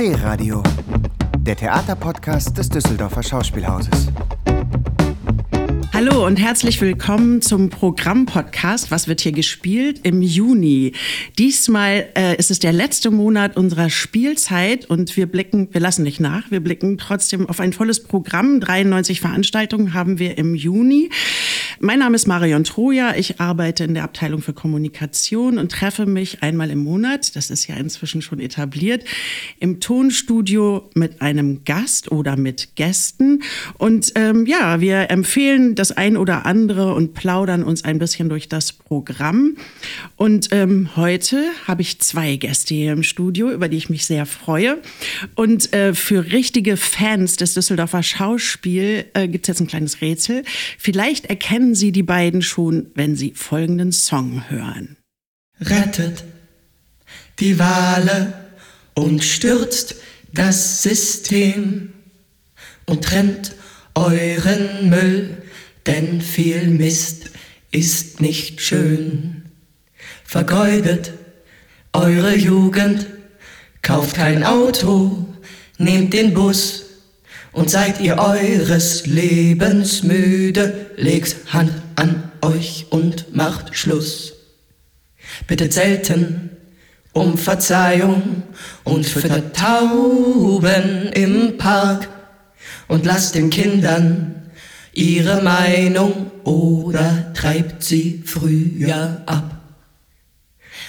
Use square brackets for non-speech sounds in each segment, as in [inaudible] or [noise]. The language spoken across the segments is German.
D-Radio, der Theaterpodcast des Düsseldorfer Schauspielhauses. Hallo und herzlich willkommen zum Programmpodcast. Was wird hier gespielt? Im Juni. Diesmal äh, ist es der letzte Monat unserer Spielzeit und wir blicken, wir lassen nicht nach, wir blicken trotzdem auf ein volles Programm. 93 Veranstaltungen haben wir im Juni. Mein Name ist Marion Troja. Ich arbeite in der Abteilung für Kommunikation und treffe mich einmal im Monat, das ist ja inzwischen schon etabliert, im Tonstudio mit einem Gast oder mit Gästen. Und ähm, ja, wir empfehlen das ein oder andere und plaudern uns ein bisschen durch das Programm. Und ähm, heute habe ich zwei Gäste hier im Studio, über die ich mich sehr freue. Und äh, für richtige Fans des Düsseldorfer Schauspiel äh, gibt es jetzt ein kleines Rätsel. Vielleicht erkennen Sie die beiden schon, wenn Sie folgenden Song hören. Rettet die Wale und stürzt das System und trennt euren Müll denn viel Mist ist nicht schön. Vergeudet eure Jugend, kauft kein Auto, nehmt den Bus und seid ihr eures Lebens müde, legt Hand an euch und macht Schluss. Bittet selten um Verzeihung und füttert Tauben im Park und lasst den Kindern ihre Meinung oder treibt sie früher ab.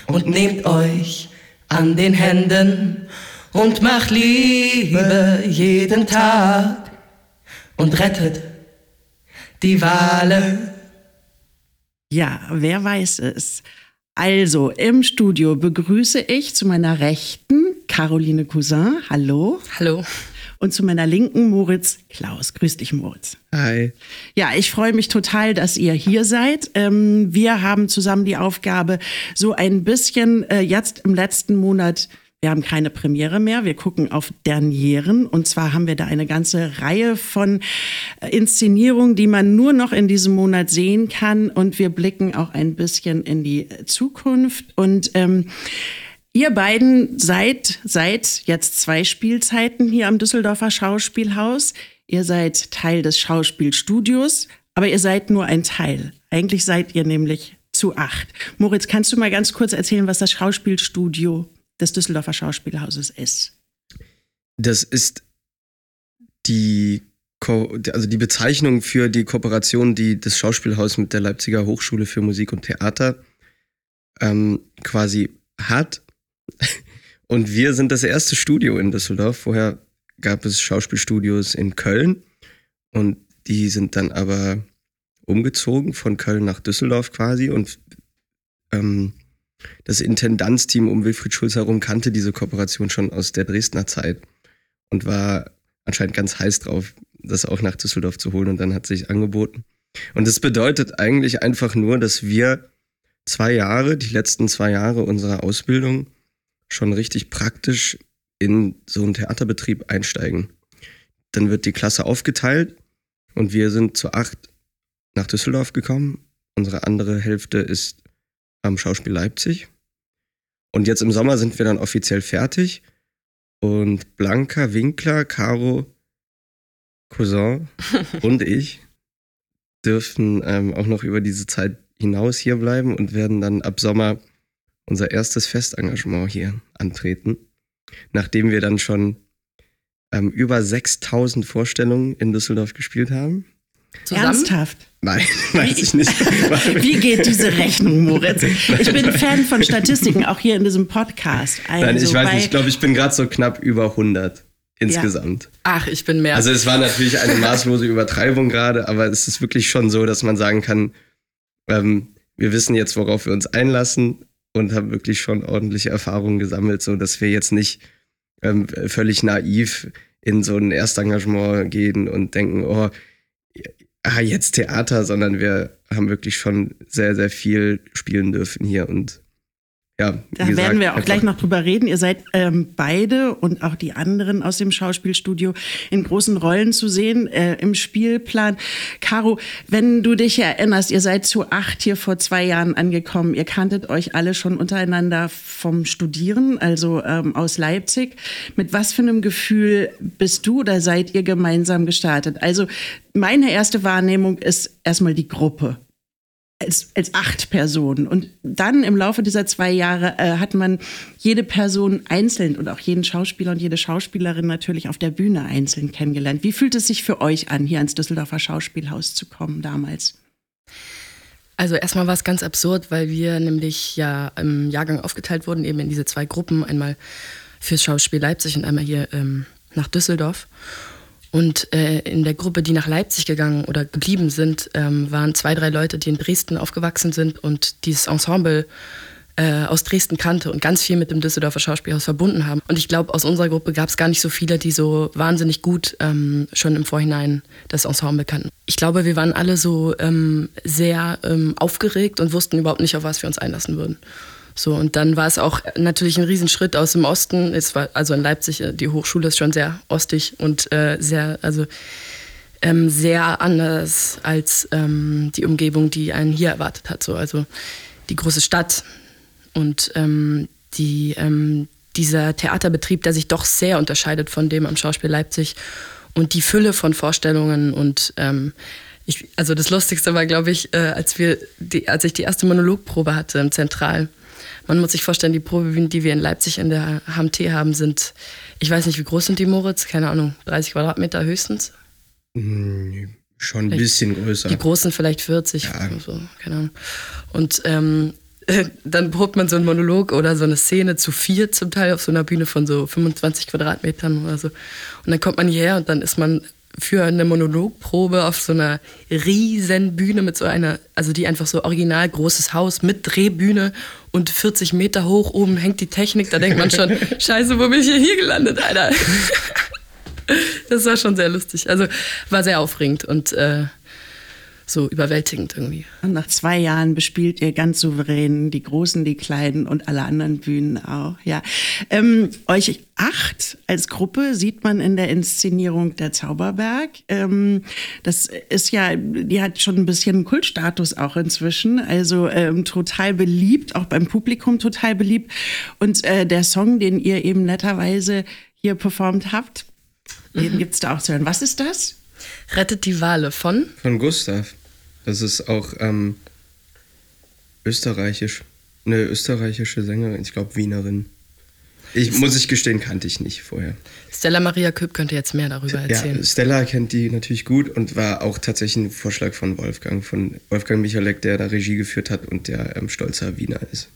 Und nehmt euch an den Händen und macht Liebe jeden Tag und rettet die Wale. Ja, wer weiß es. Also, im Studio begrüße ich zu meiner Rechten Caroline Cousin. Hallo. Hallo und zu meiner Linken Moritz Klaus. Grüß dich, Moritz. Hi. Ja, ich freue mich total, dass ihr hier seid. Ähm, wir haben zusammen die Aufgabe, so ein bisschen äh, jetzt im letzten Monat wir haben keine Premiere mehr. Wir gucken auf Dernieren. Und zwar haben wir da eine ganze Reihe von äh, Inszenierungen, die man nur noch in diesem Monat sehen kann. Und wir blicken auch ein bisschen in die Zukunft. Und ähm, Ihr beiden seid seit jetzt zwei Spielzeiten hier am Düsseldorfer Schauspielhaus. Ihr seid Teil des Schauspielstudios, aber ihr seid nur ein Teil. Eigentlich seid ihr nämlich zu acht. Moritz, kannst du mal ganz kurz erzählen, was das Schauspielstudio des Düsseldorfer Schauspielhauses ist? Das ist die, Ko also die Bezeichnung für die Kooperation, die das Schauspielhaus mit der Leipziger Hochschule für Musik und Theater ähm, quasi hat und wir sind das erste Studio in Düsseldorf. Vorher gab es Schauspielstudios in Köln und die sind dann aber umgezogen von Köln nach Düsseldorf quasi und ähm, das Intendanzteam um Wilfried Schulz herum kannte diese Kooperation schon aus der Dresdner Zeit und war anscheinend ganz heiß drauf, das auch nach Düsseldorf zu holen und dann hat sich angeboten. Und das bedeutet eigentlich einfach nur, dass wir zwei Jahre, die letzten zwei Jahre unserer Ausbildung, schon richtig praktisch in so einen Theaterbetrieb einsteigen. Dann wird die Klasse aufgeteilt und wir sind zu acht nach Düsseldorf gekommen. Unsere andere Hälfte ist am Schauspiel Leipzig. Und jetzt im Sommer sind wir dann offiziell fertig. Und Blanca, Winkler, Caro, Cousin [laughs] und ich dürfen ähm, auch noch über diese Zeit hinaus hier bleiben und werden dann ab Sommer unser erstes Festengagement hier antreten, nachdem wir dann schon ähm, über 6000 Vorstellungen in Düsseldorf gespielt haben. Zusammen? Ernsthaft? Nein, [laughs] weiß ich nicht. [laughs] Wie geht diese Rechnung, Moritz? Ich bin Fan von Statistiken, auch hier in diesem Podcast. Also Nein, ich also weiß nicht. Ich glaube, ich bin gerade so knapp über 100 insgesamt. Ja. Ach, ich bin mehr. Also es war natürlich eine maßlose Übertreibung gerade, aber es ist wirklich schon so, dass man sagen kann, ähm, wir wissen jetzt, worauf wir uns einlassen und haben wirklich schon ordentliche Erfahrungen gesammelt, so dass wir jetzt nicht ähm, völlig naiv in so ein Erstengagement gehen und denken, oh, ah, jetzt Theater, sondern wir haben wirklich schon sehr, sehr viel spielen dürfen hier und ja, Da gesagt, werden wir auch gleich noch drüber reden. Ihr seid ähm, beide und auch die anderen aus dem Schauspielstudio in großen Rollen zu sehen äh, im Spielplan. Caro, wenn du dich erinnerst, ihr seid zu acht hier vor zwei Jahren angekommen. Ihr kanntet euch alle schon untereinander vom Studieren, also ähm, aus Leipzig. Mit was für einem Gefühl bist du oder seid ihr gemeinsam gestartet? Also meine erste Wahrnehmung ist erstmal die Gruppe als, als acht Personen. Und dann im Laufe dieser zwei Jahre äh, hat man jede Person einzeln und auch jeden Schauspieler und jede Schauspielerin natürlich auf der Bühne einzeln kennengelernt. Wie fühlt es sich für euch an, hier ans Düsseldorfer Schauspielhaus zu kommen damals? Also erstmal war es ganz absurd, weil wir nämlich ja im Jahrgang aufgeteilt wurden, eben in diese zwei Gruppen, einmal fürs Schauspiel Leipzig und einmal hier ähm, nach Düsseldorf. Und äh, in der Gruppe, die nach Leipzig gegangen oder geblieben sind, ähm, waren zwei, drei Leute, die in Dresden aufgewachsen sind und dieses Ensemble äh, aus Dresden kannte und ganz viel mit dem Düsseldorfer Schauspielhaus verbunden haben. Und ich glaube, aus unserer Gruppe gab es gar nicht so viele, die so wahnsinnig gut ähm, schon im Vorhinein das Ensemble kannten. Ich glaube, wir waren alle so ähm, sehr ähm, aufgeregt und wussten überhaupt nicht, auf was wir uns einlassen würden. So, und dann war es auch natürlich ein Riesenschritt aus dem Osten. Es war, also in Leipzig, äh, die Hochschule ist schon sehr ostig und äh, sehr, also ähm, sehr anders als ähm, die Umgebung, die einen hier erwartet hat. So, also die große Stadt und ähm, die, ähm, dieser Theaterbetrieb, der sich doch sehr unterscheidet von dem am Schauspiel Leipzig und die Fülle von Vorstellungen und ähm, ich, also das Lustigste war, glaube ich, äh, als wir, die, als ich die erste Monologprobe hatte im Zentral. Man muss sich vorstellen, die Probe, die wir in Leipzig in der HMT haben, sind, ich weiß nicht, wie groß sind die Moritz? Keine Ahnung, 30 Quadratmeter höchstens. Hm, schon ein Vielleicht bisschen größer. Die großen vielleicht 40, Ja. so, keine Ahnung. Und ähm, [laughs] dann probt man so einen Monolog oder so eine Szene zu vier zum Teil auf so einer Bühne von so 25 Quadratmetern oder so. Und dann kommt man hierher und dann ist man für eine Monologprobe auf so einer riesen Bühne mit so einer, also die einfach so original großes Haus mit Drehbühne und 40 Meter hoch, oben hängt die Technik, da denkt man schon, [laughs] scheiße, wo bin ich hier gelandet, Alter? [laughs] Das war schon sehr lustig. Also war sehr aufregend und äh, so überwältigend irgendwie. Und nach zwei Jahren bespielt ihr ganz souverän die Großen, die Kleinen und alle anderen Bühnen auch. Ja, ähm, euch acht als Gruppe sieht man in der Inszenierung der Zauberberg. Ähm, das ist ja, die hat schon ein bisschen Kultstatus auch inzwischen. Also ähm, total beliebt, auch beim Publikum total beliebt. Und äh, der Song, den ihr eben netterweise hier performt habt, den gibt's da auch zu hören. Was ist das? Rettet die Wale von? Von Gustav. Das ist auch ähm, österreichisch. Eine österreichische Sängerin, ich glaube Wienerin. Ich muss ich gestehen, kannte ich nicht vorher. Stella Maria Köp könnte jetzt mehr darüber erzählen. Ja, Stella kennt die natürlich gut und war auch tatsächlich ein Vorschlag von Wolfgang, von Wolfgang Michalek, der da Regie geführt hat und der ähm, stolzer Wiener ist.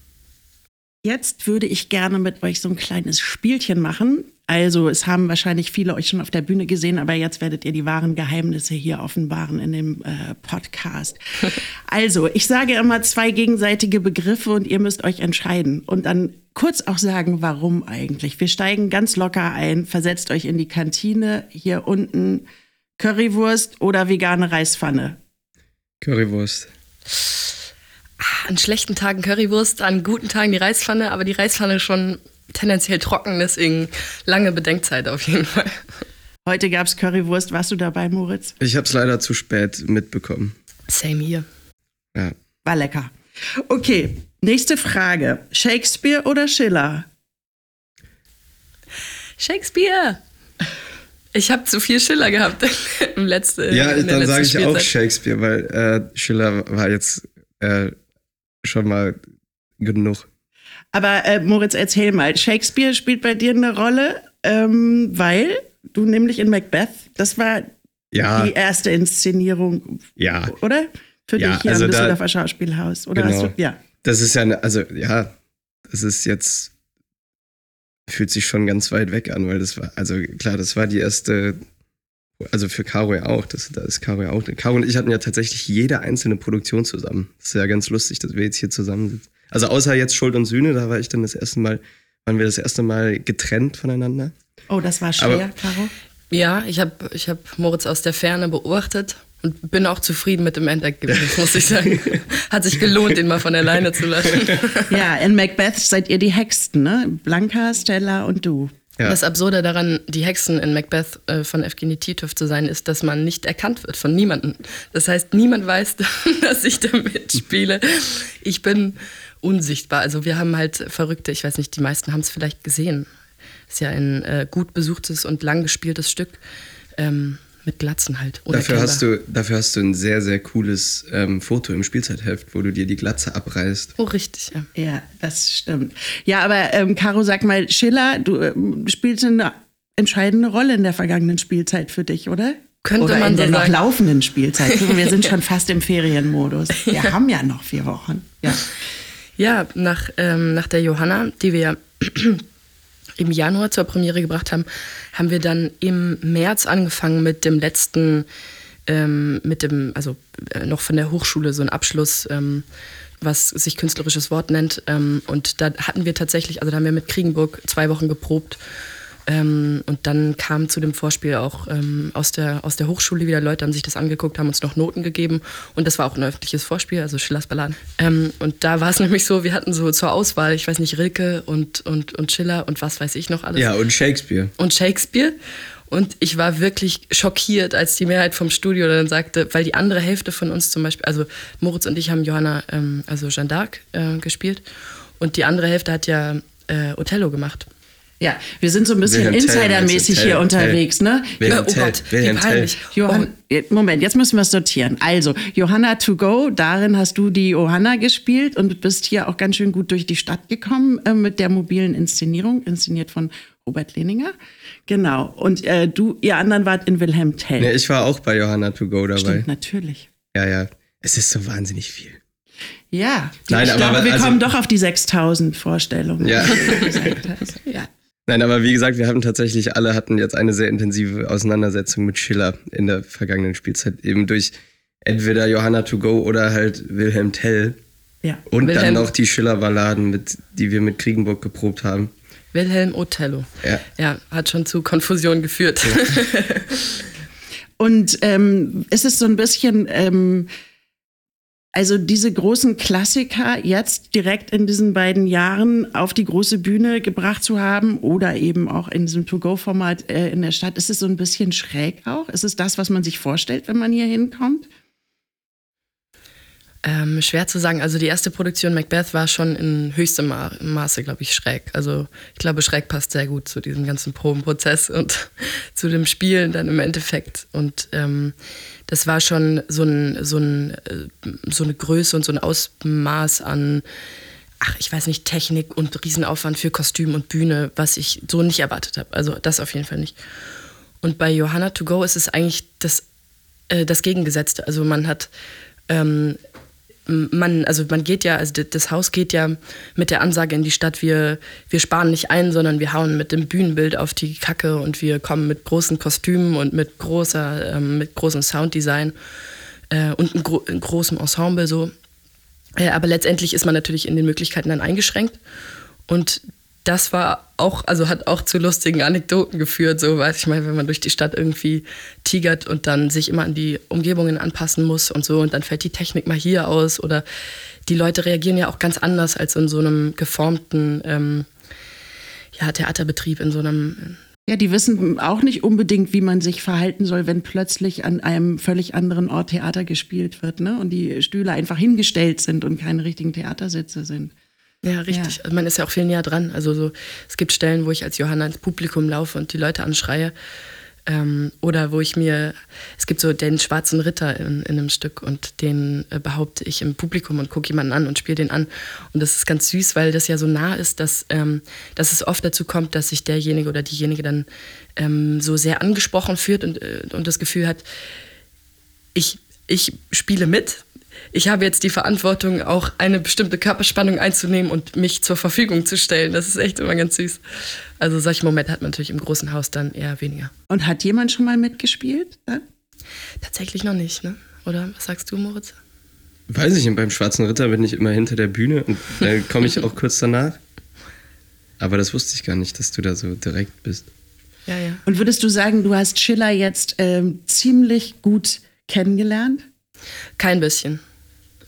Jetzt würde ich gerne mit euch so ein kleines Spielchen machen. Also, es haben wahrscheinlich viele euch schon auf der Bühne gesehen, aber jetzt werdet ihr die wahren Geheimnisse hier offenbaren in dem äh, Podcast. [laughs] Also, ich sage immer zwei gegenseitige Begriffe und ihr müsst euch entscheiden und dann kurz auch sagen, warum eigentlich. Wir steigen ganz locker ein, versetzt euch in die Kantine, hier unten Currywurst oder vegane Reispfanne. Currywurst. An schlechten Tagen Currywurst, an guten Tagen die Reispfanne, aber die Reispfanne schon tendenziell trocken, deswegen lange Bedenkzeit auf jeden Fall. Heute gab's Currywurst. Warst du dabei, Moritz? Ich habe es leider zu spät mitbekommen. Same hier. Ja. War lecker. Okay, nächste Frage. Shakespeare oder Schiller? Shakespeare! Ich habe zu viel Schiller gehabt [laughs] im letzten. Ja, in der dann sage ich auch. Shakespeare, weil äh, Schiller war jetzt äh, schon mal genug. Aber äh, Moritz, erzähl mal. Shakespeare spielt bei dir eine Rolle, ähm, weil du nämlich in Macbeth, das war Ja, die erste Inszenierung, ja. oder? Für Ja, dich hier also am da- Düsseldorfer Schauspielhaus. Oder Genau. du, ja. Das ist ja, eine, also ja, das ist jetzt, fühlt sich schon ganz weit weg an, weil das war, also klar, das war die erste, also für Caro ja auch, das, da ist Caro ja auch. Caro und ich hatten ja tatsächlich jede einzelne Produktion zusammen. Das ist ja ganz lustig, dass wir jetzt hier zusammensitzen. Also außer jetzt Schuld und Sühne, da war ich dann das erste Mal, waren wir das erste Mal getrennt voneinander. Oh, das war schwer, Aber- Caro. Ja, ich habe ich hab Moritz aus der Ferne beobachtet Und bin auch zufrieden mit dem Endergebnis, muss ich sagen. [laughs] Hat sich gelohnt, den mal von alleine zu lassen. [laughs] Ja, in Macbeth seid ihr die Hexen, ne? Blanca, Stella und du. Ja. Das Absurde daran, die Hexen in Macbeth äh, von Evgeny Titov zu sein, ist, dass man nicht erkannt wird von niemandem. Das heißt, niemand weiß, [laughs] dass ich da mitspiele. Ich bin unsichtbar. Also wir haben halt Verrückte, ich weiß nicht, die meisten haben es vielleicht gesehen. Ist ja ein äh, gut besuchtes und lang gespieltes Stück. Ähm, mit Glatzen halt. Dafür hast, du, dafür hast du ein sehr, sehr cooles ähm, Foto im Spielzeitheft, wo du dir die Glatze abreißt. Oh, richtig, ja. Ja, das stimmt. Ja, aber ähm, Caro, sag mal, Schiller, du ähm, spielst eine entscheidende Rolle in der vergangenen Spielzeit für dich, oder? Könnte oder man in so der noch sagen. laufenden Spielzeit. Wir sind schon [laughs] fast im Ferienmodus. Wir haben ja noch vier Wochen. Ja. Ja, nach, ähm, nach der Johanna, die wir [clears throat] im Januar zur Premiere gebracht haben, haben wir dann im März angefangen mit dem letzten, ähm, mit dem, also äh, noch von der Hochschule, so ein Abschluss, ähm, was sich künstlerisches Wort nennt. Ähm, und da hatten wir tatsächlich, also da haben wir mit Kriegenburg zwei Wochen geprobt. Ähm, und dann kam zu dem Vorspiel auch ähm, aus, der, aus der Hochschule wieder Leute, haben sich das angeguckt, haben uns noch Noten gegeben. Und das war auch ein öffentliches Vorspiel, also Schillers Balladen. Ähm, und da war es [laughs] nämlich so, wir hatten so zur Auswahl, ich weiß nicht, Rilke und, und, und Schiller und was weiß ich noch alles. Ja, und Shakespeare. Und Shakespeare. Und ich war wirklich schockiert, als die Mehrheit vom Studio dann sagte, weil die andere Hälfte von uns zum Beispiel, also Moritz und ich haben Johanna, ähm, also Jeanne d'Arc äh, gespielt. Und die andere Hälfte hat ja äh, Othello gemacht. Ja, wir sind so ein bisschen insidermäßig hier Tell, unterwegs, ne? Wilhelm oh Tell. Gott, wie Wilhelm Tell. peinlich. Johann, Moment, jetzt müssen wir es sortieren. Also, Johanna to go, darin hast du die Johanna gespielt und bist hier auch ganz schön gut durch die Stadt gekommen äh, mit der mobilen Inszenierung, inszeniert von Robert Lehninger. Genau. Und äh, du, ihr anderen wart in Wilhelm Tell. Ja, ich war auch bei Johanna to go dabei. Stimmt, natürlich. Ja, ja. Es ist so wahnsinnig viel. Ja, Nein, ich aber glaube, wir also- kommen doch auf die 6000 Vorstellungen. Ja. die du gesagt hast. ja. Nein, aber wie gesagt, wir haben tatsächlich alle hatten jetzt eine sehr intensive Auseinandersetzung mit Schiller in der vergangenen Spielzeit. Eben durch entweder Johanna to go oder halt Wilhelm Tell. ja. Und dann Wilhelm- noch die Schiller-Balladen, mit, die wir mit Kriegenburg geprobt haben. Wilhelm Othello. Ja. Ja, hat schon zu Konfusion geführt. [laughs] Und ähm, es ist so ein bisschen, ähm, also diese großen Klassiker jetzt direkt in diesen beiden Jahren auf die große Bühne gebracht zu haben oder eben auch in diesem To-Go-Format äh, in der Stadt, ist es so ein bisschen schräg auch? Ist es das, was man sich vorstellt, wenn man hier hinkommt? Ähm, schwer zu sagen. Also die erste Produktion Macbeth war schon in höchstem Ma Maße, glaube ich, schräg. Also ich glaube, schräg passt sehr gut zu diesem ganzen Probenprozess [laughs] und zu dem Spielen dann im Endeffekt. Und ähm, das war schon so, ein, so, ein, äh, so eine Größe und so ein Ausmaß an, ach, ich weiß nicht, Technik und Riesenaufwand für Kostüm und Bühne, was ich so nicht erwartet habe. Also das auf jeden Fall nicht. Und bei Johanna to go ist es eigentlich das, äh, das Gegengesetzte. Also man hat ähm, man, also man geht ja, also das Haus geht ja mit der Ansage in die Stadt, wir, wir sparen nicht ein, sondern wir hauen mit dem Bühnenbild auf die Kacke und wir kommen mit großen Kostümen und mit großer, ähm, mit großem Sounddesign äh, und einem gro großen Ensemble so. Äh, aber letztendlich ist man natürlich in den Möglichkeiten dann eingeschränkt. Und das war auch, also hat auch zu lustigen Anekdoten geführt, so weiß ich mal, wenn man durch die Stadt irgendwie tigert und dann sich immer an die Umgebungen anpassen muss und so und dann fällt die Technik mal hier aus oder die Leute reagieren ja auch ganz anders als in so einem geformten ähm, ja, Theaterbetrieb, in so einem Ja, die wissen auch nicht unbedingt, wie man sich verhalten soll, wenn plötzlich an einem völlig anderen Ort Theater gespielt wird, ne? Und die Stühle einfach hingestellt sind und keine richtigen Theatersitze sind. Ja, richtig. Also man ist ja auch viel näher dran. Also so, es gibt Stellen, wo ich als Johanna ins Publikum laufe und die Leute anschreie. Ähm, oder wo ich mir, es gibt so den schwarzen Ritter in, in einem Stück und den äh, behaupte ich im Publikum und gucke jemanden an und spiele den an. Und das ist ganz süß, weil das ja so nah ist, dass, ähm, dass es oft dazu kommt, dass sich derjenige oder diejenige dann ähm, so sehr angesprochen fühlt und, äh, und das Gefühl hat, ich, ich spiele mit. Ich habe jetzt die Verantwortung, auch eine bestimmte Körperspannung einzunehmen und mich zur Verfügung zu stellen. Das ist echt immer ganz süß. Also solche Momente hat man natürlich im großen Haus dann eher weniger. Und hat jemand schon mal mitgespielt? Dann? Tatsächlich noch nicht, ne? Oder was sagst du, Moritz? Weiß ich, beim Schwarzen Ritter bin ich immer hinter der Bühne und dann komme ich auch [laughs] kurz danach. Aber das wusste ich gar nicht, dass du da so direkt bist. Ja, ja. Und würdest du sagen, du hast Schiller jetzt ähm, ziemlich gut kennengelernt? Kein bisschen.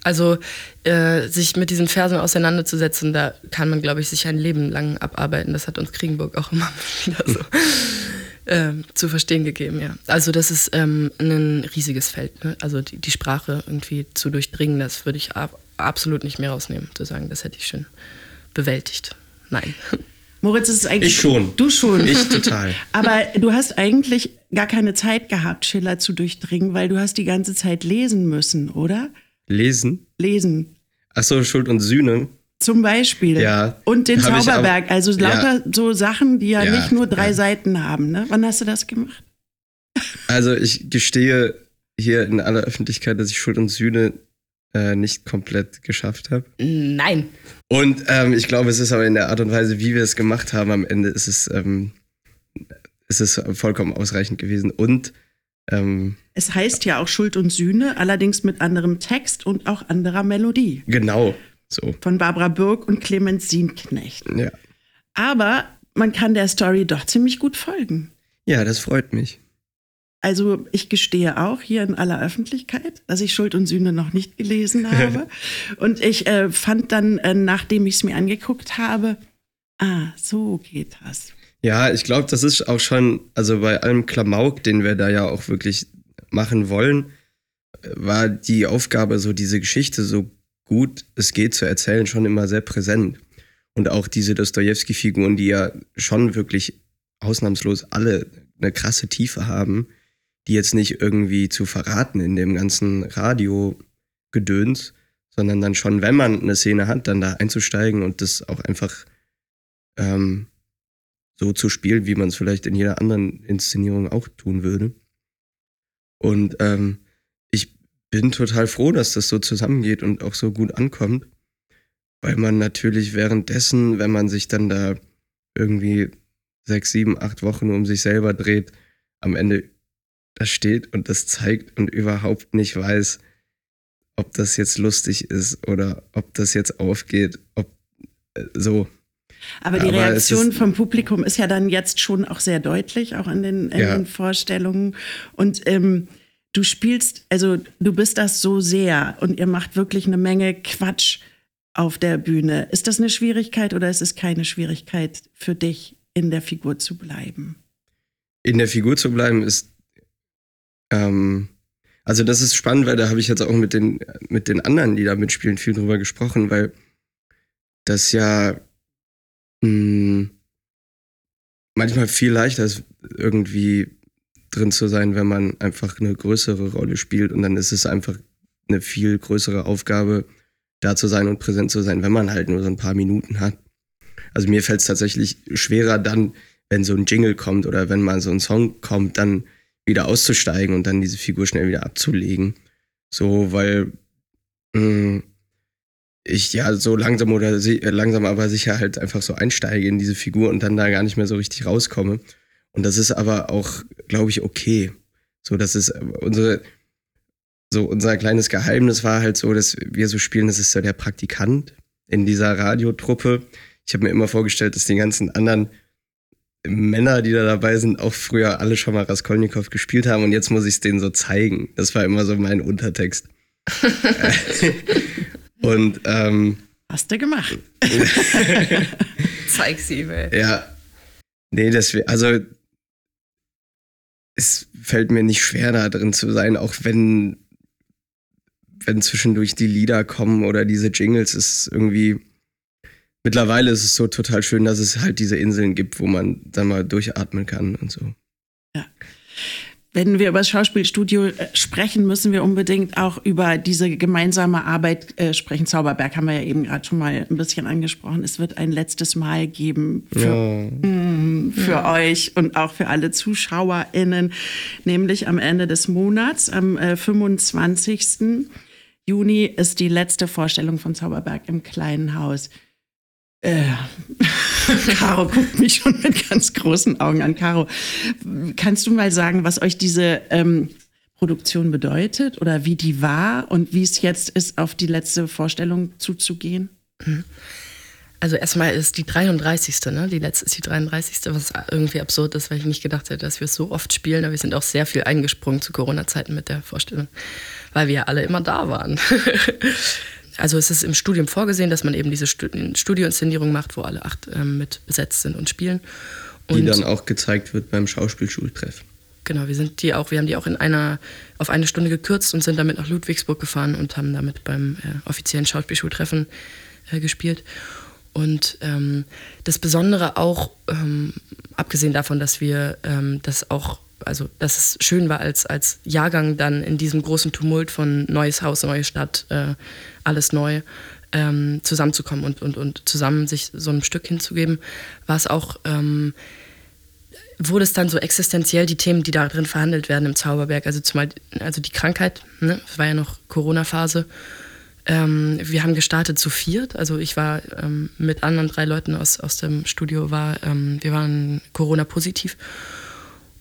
Also äh, sich mit diesen Versen auseinanderzusetzen, da kann man, glaube ich, sich ein Leben lang abarbeiten. Das hat uns Kriegenburg auch immer [laughs] wieder so [laughs] äh, zu verstehen gegeben, ja. Also das ist ähm, ein riesiges Feld. Ne? Also die, die, Sprache irgendwie zu durchdringen, das würde ich ab, absolut nicht mehr rausnehmen, zu sagen, das hätte ich schon bewältigt. Nein. [laughs] Moritz, ist eigentlich. Ich schon. Du schon. Ich total. [laughs] Aber du hast eigentlich gar keine Zeit gehabt, Schiller zu durchdringen, weil du hast die ganze Zeit lesen müssen, oder? Lesen? Lesen. Achso, Schuld und Sühne. Zum Beispiel. Ja. Und den Zauberberg. auch- also lauter Ja. so Sachen, die ja, Ja, nicht nur drei ja. Seiten haben. Ne? Wann hast du das gemacht? Also ich gestehe hier in aller Öffentlichkeit, dass ich Schuld und Sühne äh, nicht komplett geschafft habe. Nein. Und ähm, ich glaube, es ist aber in der Art und Weise, wie wir es gemacht haben, am Ende ist es, ähm, ist es vollkommen ausreichend gewesen. Und ähm, Es heißt ja auch Schuld und Sühne, allerdings mit anderem Text und auch anderer Melodie. genau so. Von Barbara Birk und Clemens Sienknecht. Ja. Aber man kann der Story doch ziemlich gut folgen. ja, das freut mich. Also ich gestehe auch hier in aller Öffentlichkeit, dass ich Schuld und Sühne noch nicht gelesen [laughs] habe. und ich äh, fand dann, äh, nachdem ich es mir angeguckt habe, ah, so geht das. Ja, ich glaube, das ist auch schon, also bei allem Klamauk, den wir da ja auch wirklich machen wollen, war die Aufgabe, so diese Geschichte so gut es geht zu erzählen, schon immer sehr präsent. Und auch diese Dostoevsky-Figuren, die ja schon wirklich ausnahmslos alle eine krasse Tiefe haben, die jetzt nicht irgendwie zu verraten in dem ganzen Radio-Gedöns, sondern dann schon, wenn man eine Szene hat, dann da einzusteigen und das auch einfach ähm, so zu spielen, wie man es vielleicht in jeder anderen Inszenierung auch tun würde. Und ähm, ich bin total froh, dass das so zusammengeht und auch so gut ankommt, weil man natürlich währenddessen, wenn man sich dann da irgendwie sechs, sieben, acht Wochen um sich selber dreht, am Ende da steht und das zeigt und überhaupt nicht weiß, ob das jetzt lustig ist oder ob das jetzt aufgeht, ob äh, so. Aber die Aber Reaktion vom Publikum ist ja dann jetzt schon auch sehr deutlich, auch in den, in Ja. den Vorstellungen. Und ähm, du spielst, also du bist das so sehr und ihr macht wirklich eine Menge Quatsch auf der Bühne. Ist das eine Schwierigkeit oder ist es keine Schwierigkeit für dich, in der Figur zu bleiben? in der Figur zu bleiben, ist. Ähm, also, das ist spannend, weil da habe ich jetzt auch mit den, mit den anderen, die da mitspielen, viel drüber gesprochen, weil das ja mh, manchmal viel leichter ist, irgendwie drin zu sein, wenn man einfach eine größere Rolle spielt und dann ist es einfach eine viel größere Aufgabe, da zu sein und präsent zu sein, wenn man halt nur so ein paar Minuten hat. Also mir fällt es tatsächlich schwerer dann, wenn so ein Jingle kommt oder wenn mal so ein Song kommt, dann wieder auszusteigen und dann diese Figur schnell wieder abzulegen. So, weil mh, ich ja so langsam oder äh, langsam aber sicher halt einfach so einsteige in diese Figur und dann da gar nicht mehr so richtig rauskomme. Und das ist aber auch, glaube ich, okay. So, das ist äh, unsere, so unser kleines Geheimnis war halt so, dass wir so spielen, das ist so der Praktikant in dieser Radiotruppe. Ich habe mir immer vorgestellt, dass die ganzen anderen Männer, die da dabei sind, auch früher alle schon mal Raskolnikow gespielt haben und jetzt muss ich es denen so zeigen. Das war immer so mein Untertext. [laughs] und ähm, Hast du gemacht. [laughs] Zeig sie, ey. ja, nee, deswegen, also es fällt mir nicht schwer, da drin zu sein, auch wenn, wenn zwischendurch die Lieder kommen oder diese Jingles, ist irgendwie. Mittlerweile ist es so total schön, dass es halt diese Inseln gibt, wo man dann mal durchatmen kann und so. Wenn wir über das Schauspielstudio äh, sprechen, müssen wir unbedingt auch über diese gemeinsame Arbeit äh, sprechen. Zauberberg haben wir ja eben gerade schon mal ein bisschen angesprochen. Es wird ein letztes Mal geben für, Mm, für euch und auch für alle ZuschauerInnen, nämlich am Ende des Monats, am äh, 25. Juni ist die letzte Vorstellung von Zauberberg im kleinen Haus. Äh, [laughs] Caro guckt mich schon mit ganz großen Augen an. Caro, kannst du mal sagen, was euch diese ähm, Produktion bedeutet oder wie die war und wie es jetzt ist, auf die letzte Vorstellung zuzugehen? Also erstmal ist die 33. Ne? Die letzte ist die 33. Was irgendwie absurd ist, weil ich nicht gedacht hätte, dass wir es so oft spielen. Aber wir sind auch sehr viel eingesprungen zu Corona-Zeiten mit der Vorstellung, weil wir ja alle immer da waren. [laughs] also es ist im Studium vorgesehen, dass man eben diese Studioinszenierung macht, wo alle acht ähm, mit besetzt sind und spielen. Und die dann auch gezeigt wird beim Schauspielschultreff. Genau, wir sind die auch, wir haben die auch in einer, auf eine Stunde gekürzt und sind damit nach Ludwigsburg gefahren und haben damit beim äh, offiziellen Schauspielschultreffen äh, gespielt. Und ähm, das Besondere auch, ähm, abgesehen davon, dass wir ähm, das auch, also dass es schön war, als, als Jahrgang dann in diesem großen Tumult von neues Haus, neue Stadt, äh, alles neu, ähm, zusammenzukommen und, und, und zusammen sich so einem Stück hinzugeben, war es auch ähm, wurde es dann so existenziell, die Themen, die da drin verhandelt werden im Zauberberg, also zumal also die Krankheit, ne, es war ja noch Corona-Phase. Ähm, wir haben gestartet zu viert, also ich war ähm, mit anderen drei Leuten aus, aus dem Studio, war, ähm, wir waren Corona-positiv.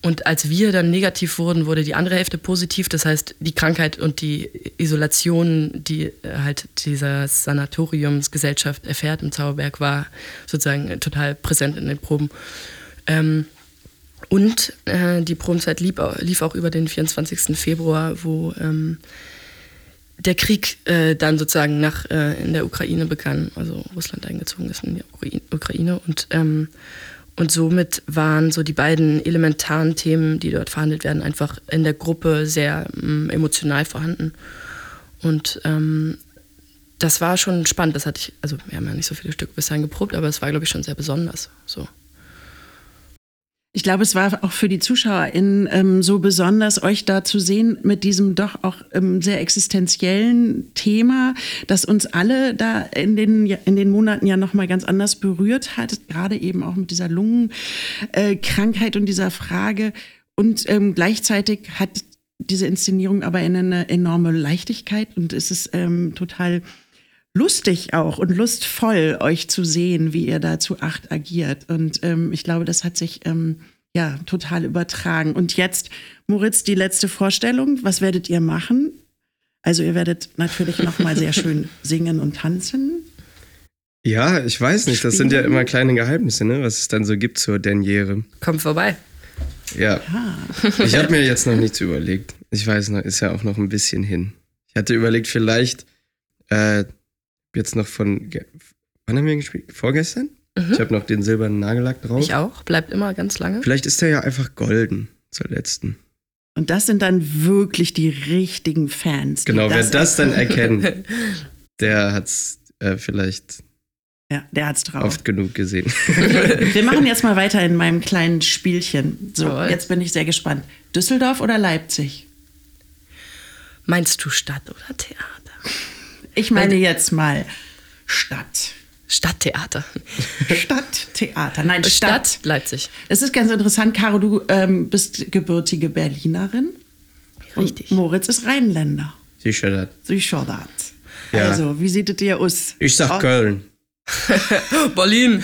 Und als wir dann negativ wurden, wurde die andere Hälfte positiv. Das heißt, die Krankheit und die Isolation, die äh, halt dieser Sanatoriumsgesellschaft erfährt im Zauberberg, war sozusagen total präsent in den Proben. Ähm, und äh, die Probenzeit lief, lief, auch über den 24. Februar, wo ähm, der Krieg äh, dann sozusagen nach, äh, in der Ukraine begann, also Russland eingezogen ist in die Ukraine. Und, ähm, und somit waren so die beiden elementaren Themen, die dort verhandelt werden, einfach in der Gruppe sehr ähm, emotional vorhanden. Und ähm, das war schon spannend. Das hatte ich, also wir haben ja nicht so viele Stücke bisher geprobt, aber es war, glaube ich, schon sehr besonders. So. Ich glaube, es war auch für die ZuschauerInnen ähm, so besonders, euch da zu sehen mit diesem doch auch ähm, sehr existenziellen Thema, das uns alle da in den, in den Monaten ja nochmal ganz anders berührt hat, gerade eben auch mit dieser Lungenkrankheit äh, und dieser Frage. Und ähm, gleichzeitig hat diese Inszenierung aber eine enorme Leichtigkeit und es ist ähm, total lustig auch und lustvoll, euch zu sehen, wie ihr da zu acht agiert. Und ähm, ich glaube, das hat sich ähm, ja total übertragen. Und jetzt, Moritz, die letzte Vorstellung. Was werdet ihr machen? Also ihr werdet natürlich noch mal sehr schön [laughs] singen und tanzen. Ja, ich weiß nicht. Das Spielen. sind ja immer kleine Geheimnisse, ne? was es dann so gibt zur Deniere. Kommt vorbei. Ja. ja. Ich habe mir jetzt noch nichts überlegt. Ich weiß noch, ist ja auch noch ein bisschen hin. Ich hatte überlegt, vielleicht äh, jetzt noch von. Wann haben wir gespielt? Vorgestern? Mhm. Ich habe noch den silbernen Nagellack drauf. Ich auch. Bleibt immer ganz lange. Vielleicht ist der ja einfach golden zur letzten. Und das sind dann wirklich die richtigen Fans. Genau, wer das dann erkennt, [laughs] der hat's äh, vielleicht ja, der hat's drauf. Oft genug gesehen. [laughs] Wir machen jetzt mal [laughs] weiter in meinem kleinen Spielchen. So, Toll. jetzt bin ich sehr gespannt. Düsseldorf oder Leipzig? Meinst du Stadt oder Theater? Ich meine jetzt mal Stadt. Stadttheater. [laughs] Stadttheater, nein, Stadt. Stadt Leipzig. Es ist ganz interessant, Caro, du ähm, bist gebürtige Berlinerin. Richtig. Und Moritz ist Rheinländer. Sicher das. Sicher das. Ja. Also, wie sieht es dir aus? Ich sag oh. Köln. [laughs] Berlin.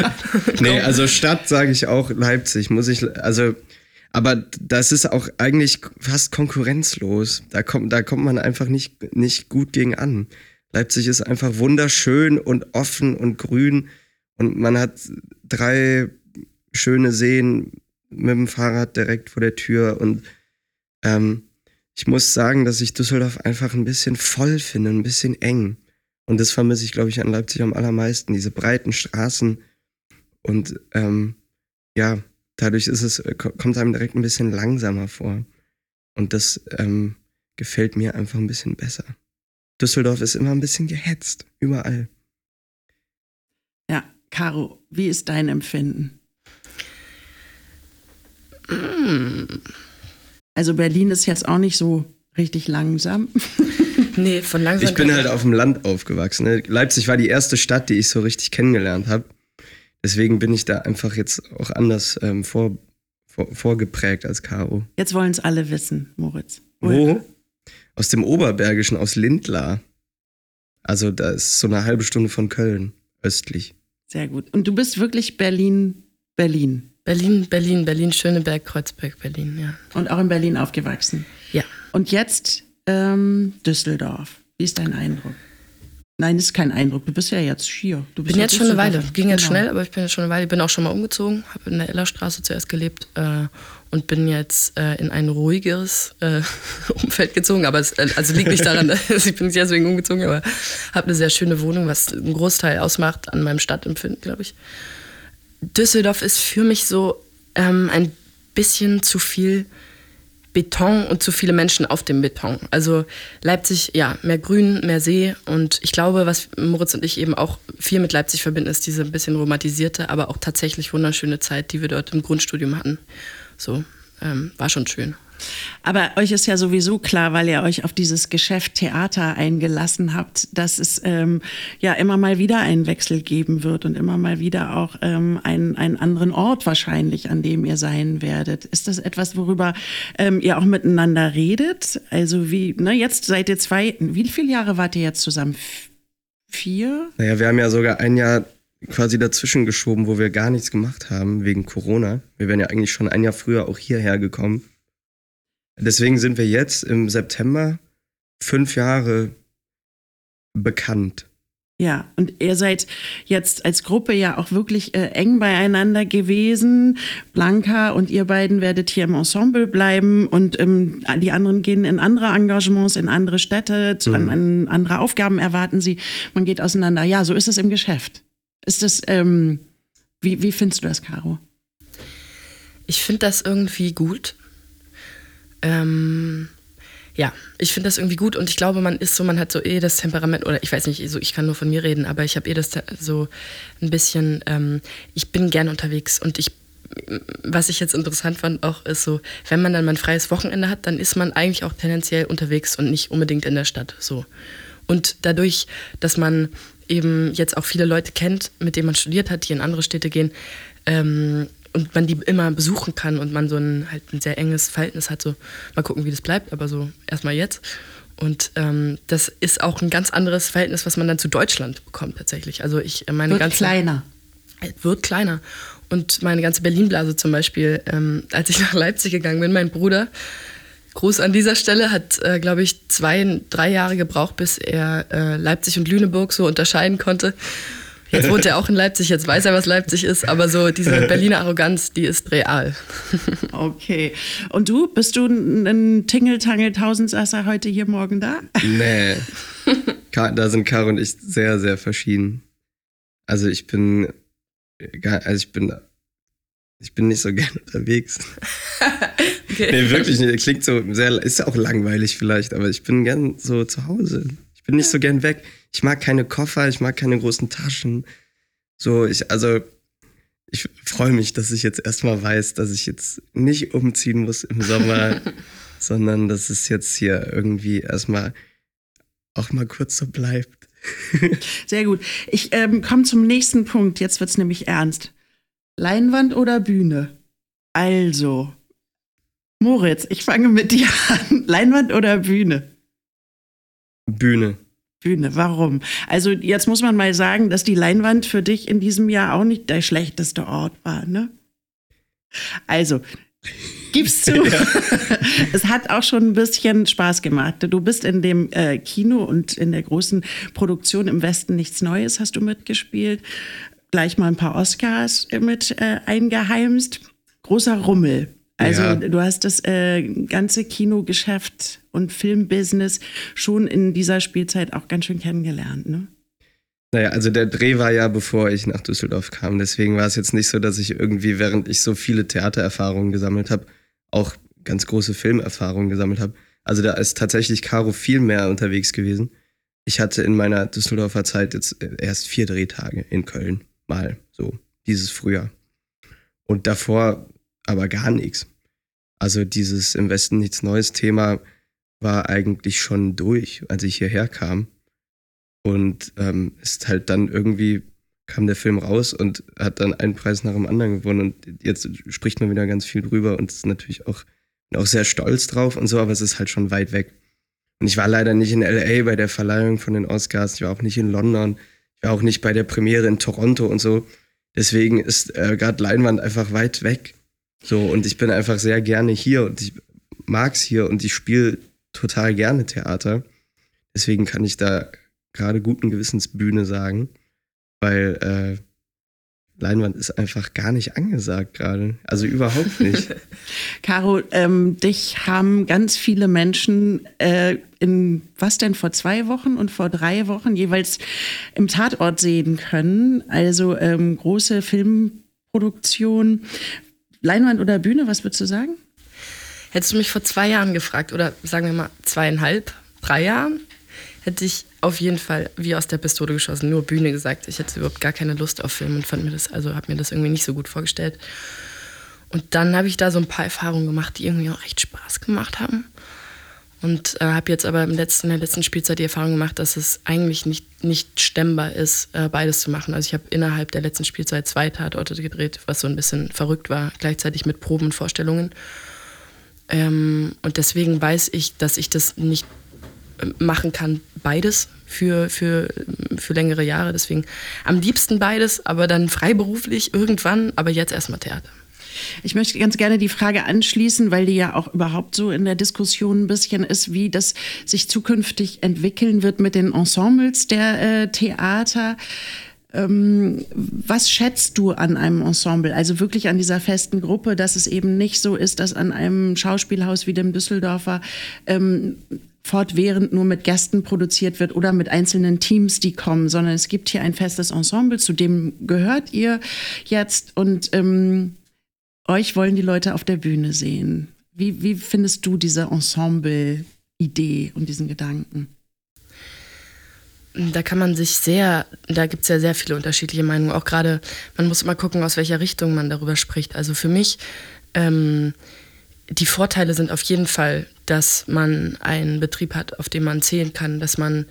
[laughs] nee, also Stadt sage ich auch Leipzig, muss ich, also aber das ist auch eigentlich fast konkurrenzlos. Da kommt, da kommt man einfach nicht, nicht gut gegen an. Leipzig ist einfach wunderschön und offen und grün und man hat drei schöne Seen mit dem Fahrrad direkt vor der Tür und ähm, ich muss sagen, dass ich Düsseldorf einfach ein bisschen voll finde, ein bisschen eng. Und das vermisse ich, glaube ich, an Leipzig am allermeisten. Diese breiten Straßen und ähm, ja, dadurch ist es, äh, kommt einem direkt ein bisschen langsamer vor. Und das ähm, gefällt mir einfach ein bisschen besser. Düsseldorf ist immer ein bisschen gehetzt, überall. Ja, Caro, wie ist dein Empfinden? Also Berlin ist jetzt auch nicht so richtig langsam. [laughs] nee, von langsam. Ich bin halt auf dem Land aufgewachsen. Ne? Leipzig war die erste Stadt, die ich so richtig kennengelernt habe. Deswegen bin ich da einfach jetzt auch anders ähm, vor, vor, vorgeprägt als Caro. Jetzt wollen es alle wissen, Moritz. Wo? Aus dem Oberbergischen, aus Lindlar. Also da ist so eine halbe Stunde von Köln, östlich. Sehr gut. Und du bist wirklich Berlin, Berlin. Berlin, Berlin, Berlin, Schöneberg, Kreuzberg, Berlin, ja. Und auch in Berlin aufgewachsen. Ja. Und jetzt ähm, Düsseldorf. Wie ist dein Eindruck? Nein, das ist kein Eindruck. Du bist ja jetzt hier. Du bin jetzt schon eine Weile. Ging jetzt genau. schnell, aber ich bin jetzt schon eine Weile. Ich bin auch schon mal umgezogen, habe in der Ellerstraße zuerst gelebt äh, und bin jetzt äh, in ein ruhigeres äh, [laughs] Umfeld gezogen. Aber es äh, also liegt nicht daran, [laughs] dass ich bin nicht deswegen umgezogen, aber habe eine sehr schöne Wohnung, was einen Großteil ausmacht an meinem Stadtempfinden, glaube ich. Düsseldorf ist für mich so ähm, ein bisschen zu viel Beton und zu viele Menschen auf dem Beton. Also Leipzig, ja, mehr Grün, mehr See. Und ich glaube, was Moritz und ich eben auch viel mit Leipzig verbinden, ist diese ein bisschen romantisierte, aber auch tatsächlich wunderschöne Zeit, die wir dort im Grundstudium hatten. So, ähm, war schon schön. Aber euch ist ja sowieso klar, weil ihr euch auf dieses Geschäft Theater eingelassen habt, dass es ähm, ja immer mal wieder einen Wechsel geben wird und immer mal wieder auch ähm, einen, einen anderen Ort wahrscheinlich, an dem ihr sein werdet. Ist das etwas, worüber ähm, ihr auch miteinander redet? Also wie, ne, jetzt seid ihr zwei, wie viele Jahre wart ihr jetzt zusammen? Vier? Naja, wir haben ja sogar ein Jahr quasi dazwischen geschoben, wo wir gar nichts gemacht haben wegen Corona. Wir wären ja eigentlich schon ein Jahr früher auch hierher gekommen. Deswegen sind wir jetzt im September fünf Jahre bekannt. Ja, und ihr seid jetzt als Gruppe ja auch wirklich äh, eng beieinander gewesen. Blanca und ihr beiden werdet hier im Ensemble bleiben und ähm, die anderen gehen in andere Engagements, in andere Städte, zu, an, an andere Aufgaben erwarten sie. Man geht auseinander. Ja, so ist es im Geschäft. Ist das, ähm, wie, wie findest du das, Caro? Ich finde das irgendwie gut. Ähm, ja, ich finde das irgendwie gut und ich glaube, man ist so, man hat so eh das Temperament, oder ich weiß nicht, so, ich kann nur von mir reden, aber ich habe eh das so ein bisschen, ähm, ich bin gern unterwegs und ich, was ich jetzt interessant fand auch, ist so, wenn man dann mal ein freies Wochenende hat, dann ist man eigentlich auch tendenziell unterwegs und nicht unbedingt in der Stadt, so. Und dadurch, dass man eben jetzt auch viele Leute kennt, mit denen man studiert hat, die in andere Städte gehen, ähm, und man die immer besuchen kann und man so ein halt ein sehr enges Verhältnis hat. So mal gucken, wie das bleibt, aber so erstmal jetzt. Und ähm, das ist auch ein ganz anderes Verhältnis, was man dann zu Deutschland bekommt tatsächlich. Also ich äh, meine Wird ganze kleiner. wird kleiner. Und meine ganze Berlin-Blase zum Beispiel, ähm, als ich [laughs] nach Leipzig gegangen bin, mein Bruder, Gruß an dieser Stelle, hat, äh, glaube ich, zwei, drei Jahre gebraucht, bis er äh, Leipzig und Lüneburg so unterscheiden konnte. Jetzt wohnt er auch in Leipzig, jetzt weiß er, was Leipzig ist, aber so diese [laughs] Berliner Arroganz, die ist real. [laughs] Okay. Und du, bist du ein Tingeltangel-Tausendsasser heute hier morgen da? Nee. [laughs] Da sind Caro und ich sehr, sehr verschieden. Also ich bin, also ich bin, ich bin nicht so gern unterwegs. Okay. Nee, wirklich nicht. Klingt so sehr, ist ja auch langweilig vielleicht, aber ich bin gern so zu Hause. Ich bin nicht so gern weg. Ich mag keine Koffer, ich mag keine großen Taschen. So, ich, also, ich freue mich, dass ich jetzt erstmal weiß, dass ich jetzt nicht umziehen muss im Sommer, [laughs] sondern dass es jetzt hier irgendwie erstmal auch mal kurz so bleibt. [laughs] Sehr gut. Ich ähm, komme zum nächsten Punkt. Jetzt wird's nämlich ernst. Leinwand oder Bühne? Also, Moritz, ich fange mit dir an. [laughs] Leinwand oder Bühne? Bühne. Bühne, warum? Also jetzt muss man mal sagen, dass die Leinwand für dich in diesem Jahr auch nicht der schlechteste Ort war, ne? Also, gibst du, [laughs] [laughs] es hat auch schon ein bisschen Spaß gemacht. Du bist in dem äh, Kino und in der großen Produktion im Westen nichts Neues, hast du mitgespielt. Gleich mal ein paar Oscars mit äh, eingeheimst. Großer Rummel. Also Ja. du hast das äh, ganze Kinogeschäft und Filmbusiness schon in dieser Spielzeit auch ganz schön kennengelernt, ne? Naja, also der Dreh war ja, bevor ich nach Düsseldorf kam. Deswegen war es jetzt nicht so, dass ich irgendwie, während ich so viele Theatererfahrungen gesammelt habe, auch ganz große Filmerfahrungen gesammelt habe. Also da ist tatsächlich Caro viel mehr unterwegs gewesen. Ich hatte in meiner Düsseldorfer Zeit jetzt erst vier Drehtage in Köln. Mal so, dieses Frühjahr. Und davor aber gar nichts. Also dieses im Westen nichts Neues Thema war eigentlich schon durch, als ich hierher kam. Und ähm, ist halt dann irgendwie, kam der Film raus und hat dann einen Preis nach dem anderen gewonnen. Und jetzt spricht man wieder ganz viel drüber und ist natürlich auch, auch sehr stolz drauf und so, aber es ist halt schon weit weg. Und ich war leider nicht in LA bei der Verleihung von den Oscars, ich war auch nicht in London, ich war auch nicht bei der Premiere in Toronto und so. Deswegen ist äh, gerade Leinwand einfach weit weg. So, und ich bin einfach sehr gerne hier und ich mag's hier und ich spiele total gerne Theater. Deswegen kann ich da gerade guten Gewissens Bühne sagen, weil äh, Leinwand ist einfach gar nicht angesagt gerade. Also überhaupt nicht. [laughs] Caro, ähm, dich haben ganz viele Menschen äh, in, was denn, vor zwei Wochen und vor drei Wochen jeweils im Tatort sehen können. Also ähm, große Filmproduktion. Leinwand oder Bühne, was würdest du sagen? Hättest du mich vor zwei Jahren gefragt, oder sagen wir mal zweieinhalb, drei Jahren, hätte ich auf jeden Fall wie aus der Pistole geschossen, nur Bühne gesagt. Ich hatte überhaupt gar keine Lust auf Film und fand mir das, also habe mir das irgendwie nicht so gut vorgestellt. Und dann habe ich da so ein paar Erfahrungen gemacht, die irgendwie auch echt Spaß gemacht haben. Und äh, habe jetzt aber im letzten, in der letzten Spielzeit die Erfahrung gemacht, dass es eigentlich nicht, nicht stemmbar ist, äh, beides zu machen. Also ich habe innerhalb der letzten Spielzeit zwei Tatorte gedreht, was so ein bisschen verrückt war, gleichzeitig mit Proben und Vorstellungen. Ähm, und deswegen weiß ich, dass ich das nicht machen kann, beides für, für, für längere Jahre. Deswegen am liebsten beides, aber dann freiberuflich irgendwann, aber jetzt erstmal Theater. Ich möchte ganz gerne die Frage anschließen, weil die ja auch überhaupt so in der Diskussion ein bisschen ist, wie das sich zukünftig entwickeln wird mit den Ensembles der äh, Theater. Ähm, was schätzt du an einem Ensemble? Also wirklich an dieser festen Gruppe, dass es eben nicht so ist, dass an einem Schauspielhaus wie dem Düsseldorfer ähm, fortwährend nur mit Gästen produziert wird oder mit einzelnen Teams, die kommen, sondern es gibt hier ein festes Ensemble, zu dem gehört ihr jetzt und ähm, euch wollen die Leute auf der Bühne sehen. Wie, wie findest du diese Ensemble-Idee und diesen Gedanken? Da kann man sich sehr, da gibt es ja sehr viele unterschiedliche Meinungen. Auch gerade, man muss immer gucken, aus welcher Richtung man darüber spricht. Also für mich ähm, die Vorteile sind auf jeden Fall, dass man einen Betrieb hat, auf den man zählen kann, dass man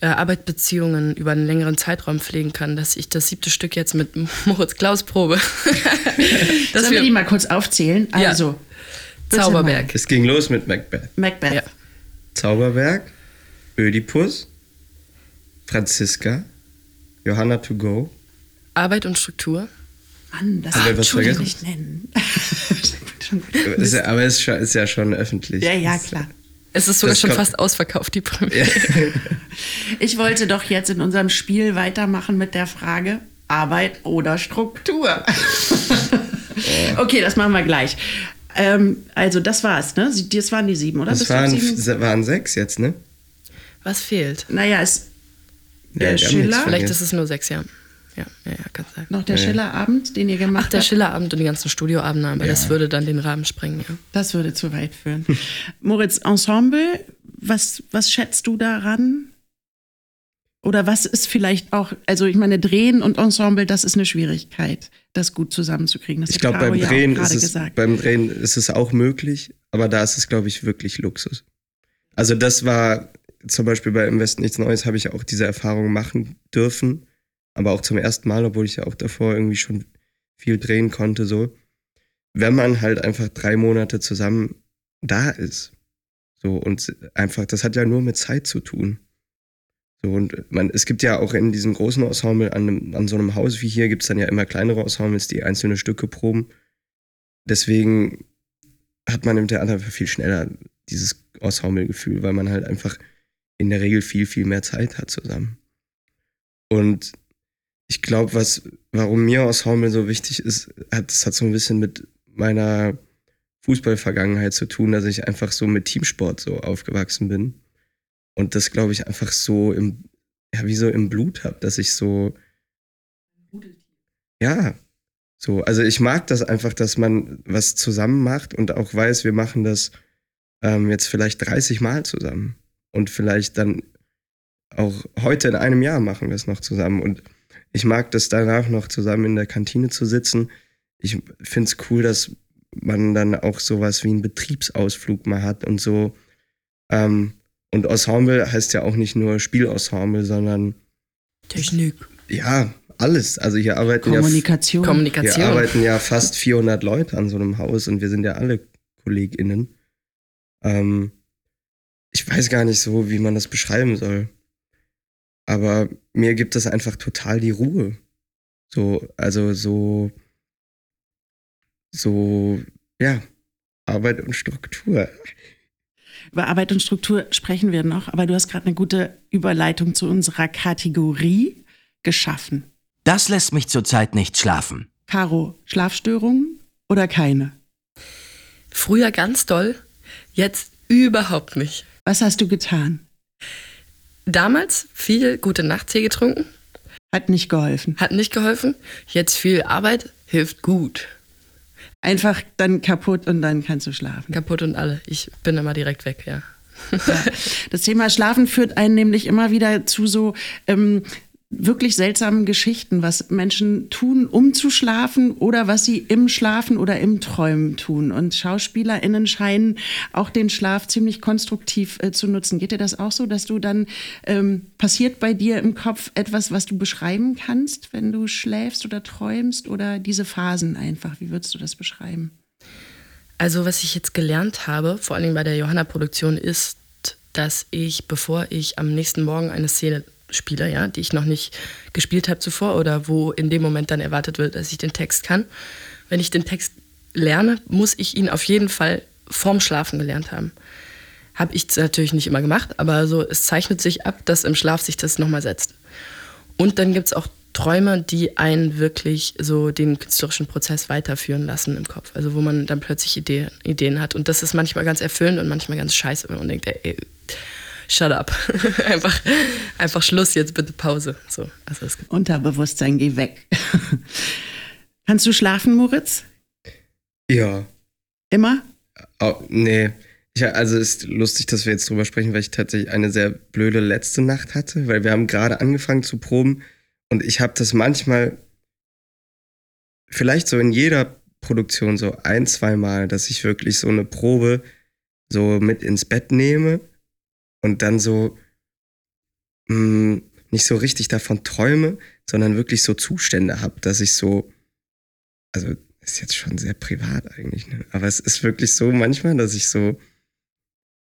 äh, Arbeitsbeziehungen über einen längeren Zeitraum pflegen kann, dass ich das siebte Stück jetzt mit [laughs] Moritz Klaus probe. [laughs] Sollen wir die mal kurz aufzählen? Also, ja. Zauberberg. Es ging los mit Macbeth. Macbeth. Ja. Zauberberg, Ödipus, Franziska, Johanna to go. Arbeit und Struktur. Mann, das kann ich nicht nennen. [laughs] ist ja, aber es ist, ist, ja schon öffentlich. Ja, ja, klar. Es ist sogar das schon fast ausverkauft, die Premiere. Ja. [laughs] Ich wollte doch jetzt in unserem Spiel weitermachen mit der Frage Arbeit oder Struktur. [laughs] okay, das machen wir gleich. Ähm, also das war's, ne? Das waren die sieben, oder? Das waren, sieben? waren sechs jetzt, ne? Was fehlt? Naja, es der ja, Schiller. Vielleicht ist es nur sechs, ja. Ja, ja, ja, kann sein. Noch der ja, Schillerabend, den ihr gemacht habt? Ach, der Schillerabend und die ganzen Studioabende, aber ja. das würde dann den Rahmen sprengen, ja. Das würde zu weit führen. [laughs] Moritz, Ensemble, was, was schätzt du daran? Oder was ist vielleicht auch, also ich meine, Drehen und Ensemble, das ist eine Schwierigkeit, das gut zusammenzukriegen. Das ich glaube, beim, Drehen ist es, beim Drehen ist es auch möglich, aber da ist es, glaube ich, wirklich Luxus. Also das war zum Beispiel bei Im Westen nichts Neues, habe ich auch diese Erfahrung machen dürfen aber auch zum ersten Mal, obwohl ich ja auch davor irgendwie schon viel drehen konnte, so, wenn man halt einfach drei Monate zusammen da ist. So, und einfach, das hat ja nur mit Zeit zu tun. So, und man, es gibt ja auch in diesem großen Ensemble an, einem, an so einem Haus wie hier gibt es dann ja immer kleinere Ensembles, die einzelne Stücke proben. Deswegen hat man im Theater viel schneller dieses Ensemble-Gefühl, weil man halt einfach in der Regel viel, viel mehr Zeit hat zusammen. Und ich glaube, was, warum mir Ensemble so wichtig ist, hat, das hat so ein bisschen mit meiner Fußballvergangenheit zu tun, dass ich einfach so mit Teamsport so aufgewachsen bin. Und das, glaube ich, einfach so im, ja, wie so im Blut habe, dass ich so. Ja, so. Also ich mag das einfach, dass man was zusammen macht und auch weiß, wir machen das ähm, jetzt vielleicht 30 Mal zusammen. Und vielleicht dann auch heute in einem Jahr machen wir es noch zusammen. Und ich mag das danach noch zusammen in der Kantine zu sitzen. Ich finde es cool, dass man dann auch sowas wie einen Betriebsausflug mal hat und so. Ähm, und Ensemble heißt ja auch nicht nur Spielensemble, sondern Technik. Ja, alles. Also hier arbeiten Kommunikation. ja Kommunikation. Hier arbeiten ja fast 400 Leute an so einem Haus und wir sind ja alle KollegInnen. Ähm, ich weiß gar nicht so, wie man das beschreiben soll. Aber mir gibt es einfach total die Ruhe. So, also so, so, ja, Arbeit und Struktur. Über Arbeit und Struktur sprechen wir noch, aber du hast gerade eine gute Überleitung zu unserer Kategorie geschaffen. Das lässt mich zurzeit nicht schlafen. Caro, Schlafstörungen oder keine? Früher ganz doll, jetzt überhaupt nicht. Was hast du getan? Damals viel gute Nachttee getrunken. Hat nicht geholfen. Hat nicht geholfen. Jetzt viel Arbeit hilft gut. Einfach dann kaputt und dann kannst du schlafen. Kaputt und alle. Ich bin immer direkt weg, ja. ja. Das Thema Schlafen führt einen nämlich immer wieder zu so ähm, wirklich seltsamen Geschichten, was Menschen tun, um zu schlafen oder was sie im Schlafen oder im Träumen tun. Und SchauspielerInnen scheinen auch den Schlaf ziemlich konstruktiv äh, zu nutzen. Geht dir das auch so, dass du dann ähm, passiert bei dir im Kopf etwas, was du beschreiben kannst, wenn du schläfst oder träumst oder diese Phasen einfach? Wie würdest du das beschreiben? Also, was ich jetzt gelernt habe, vor allem bei der Johanna-Produktion, ist, dass ich, bevor ich am nächsten Morgen eine Szene spiele, ja, die ich noch nicht gespielt habe zuvor oder wo in dem Moment dann erwartet wird, dass ich den Text kann. Wenn ich den Text lerne, muss ich ihn auf jeden Fall vorm Schlafen gelernt haben. Habe ich natürlich nicht immer gemacht, aber so, es zeichnet sich ab, dass im Schlaf sich das nochmal setzt. Und dann gibt es auch Träume, die einen wirklich so den künstlerischen Prozess weiterführen lassen im Kopf. Also wo man dann plötzlich Ideen, Ideen hat. Und das ist manchmal ganz erfüllend und manchmal ganz scheiße, wenn man denkt, ey, shut up. [laughs] einfach, einfach Schluss, jetzt bitte Pause. So, also Unterbewusstsein, geh weg. [laughs] Kannst du schlafen, Moritz? Ja. Immer? Oh, nee. Ich, also ist lustig, dass wir jetzt drüber sprechen, weil ich tatsächlich eine sehr blöde letzte Nacht hatte, weil wir haben gerade angefangen zu proben und ich habe das manchmal, vielleicht so in jeder Produktion so ein, zwei Mal, dass ich wirklich so eine Probe so mit ins Bett nehme und dann so mh, hm, nicht so richtig davon träume, sondern wirklich so Zustände habe, dass ich so, also ist jetzt schon sehr privat eigentlich, ne? aber es ist wirklich so manchmal, dass ich so,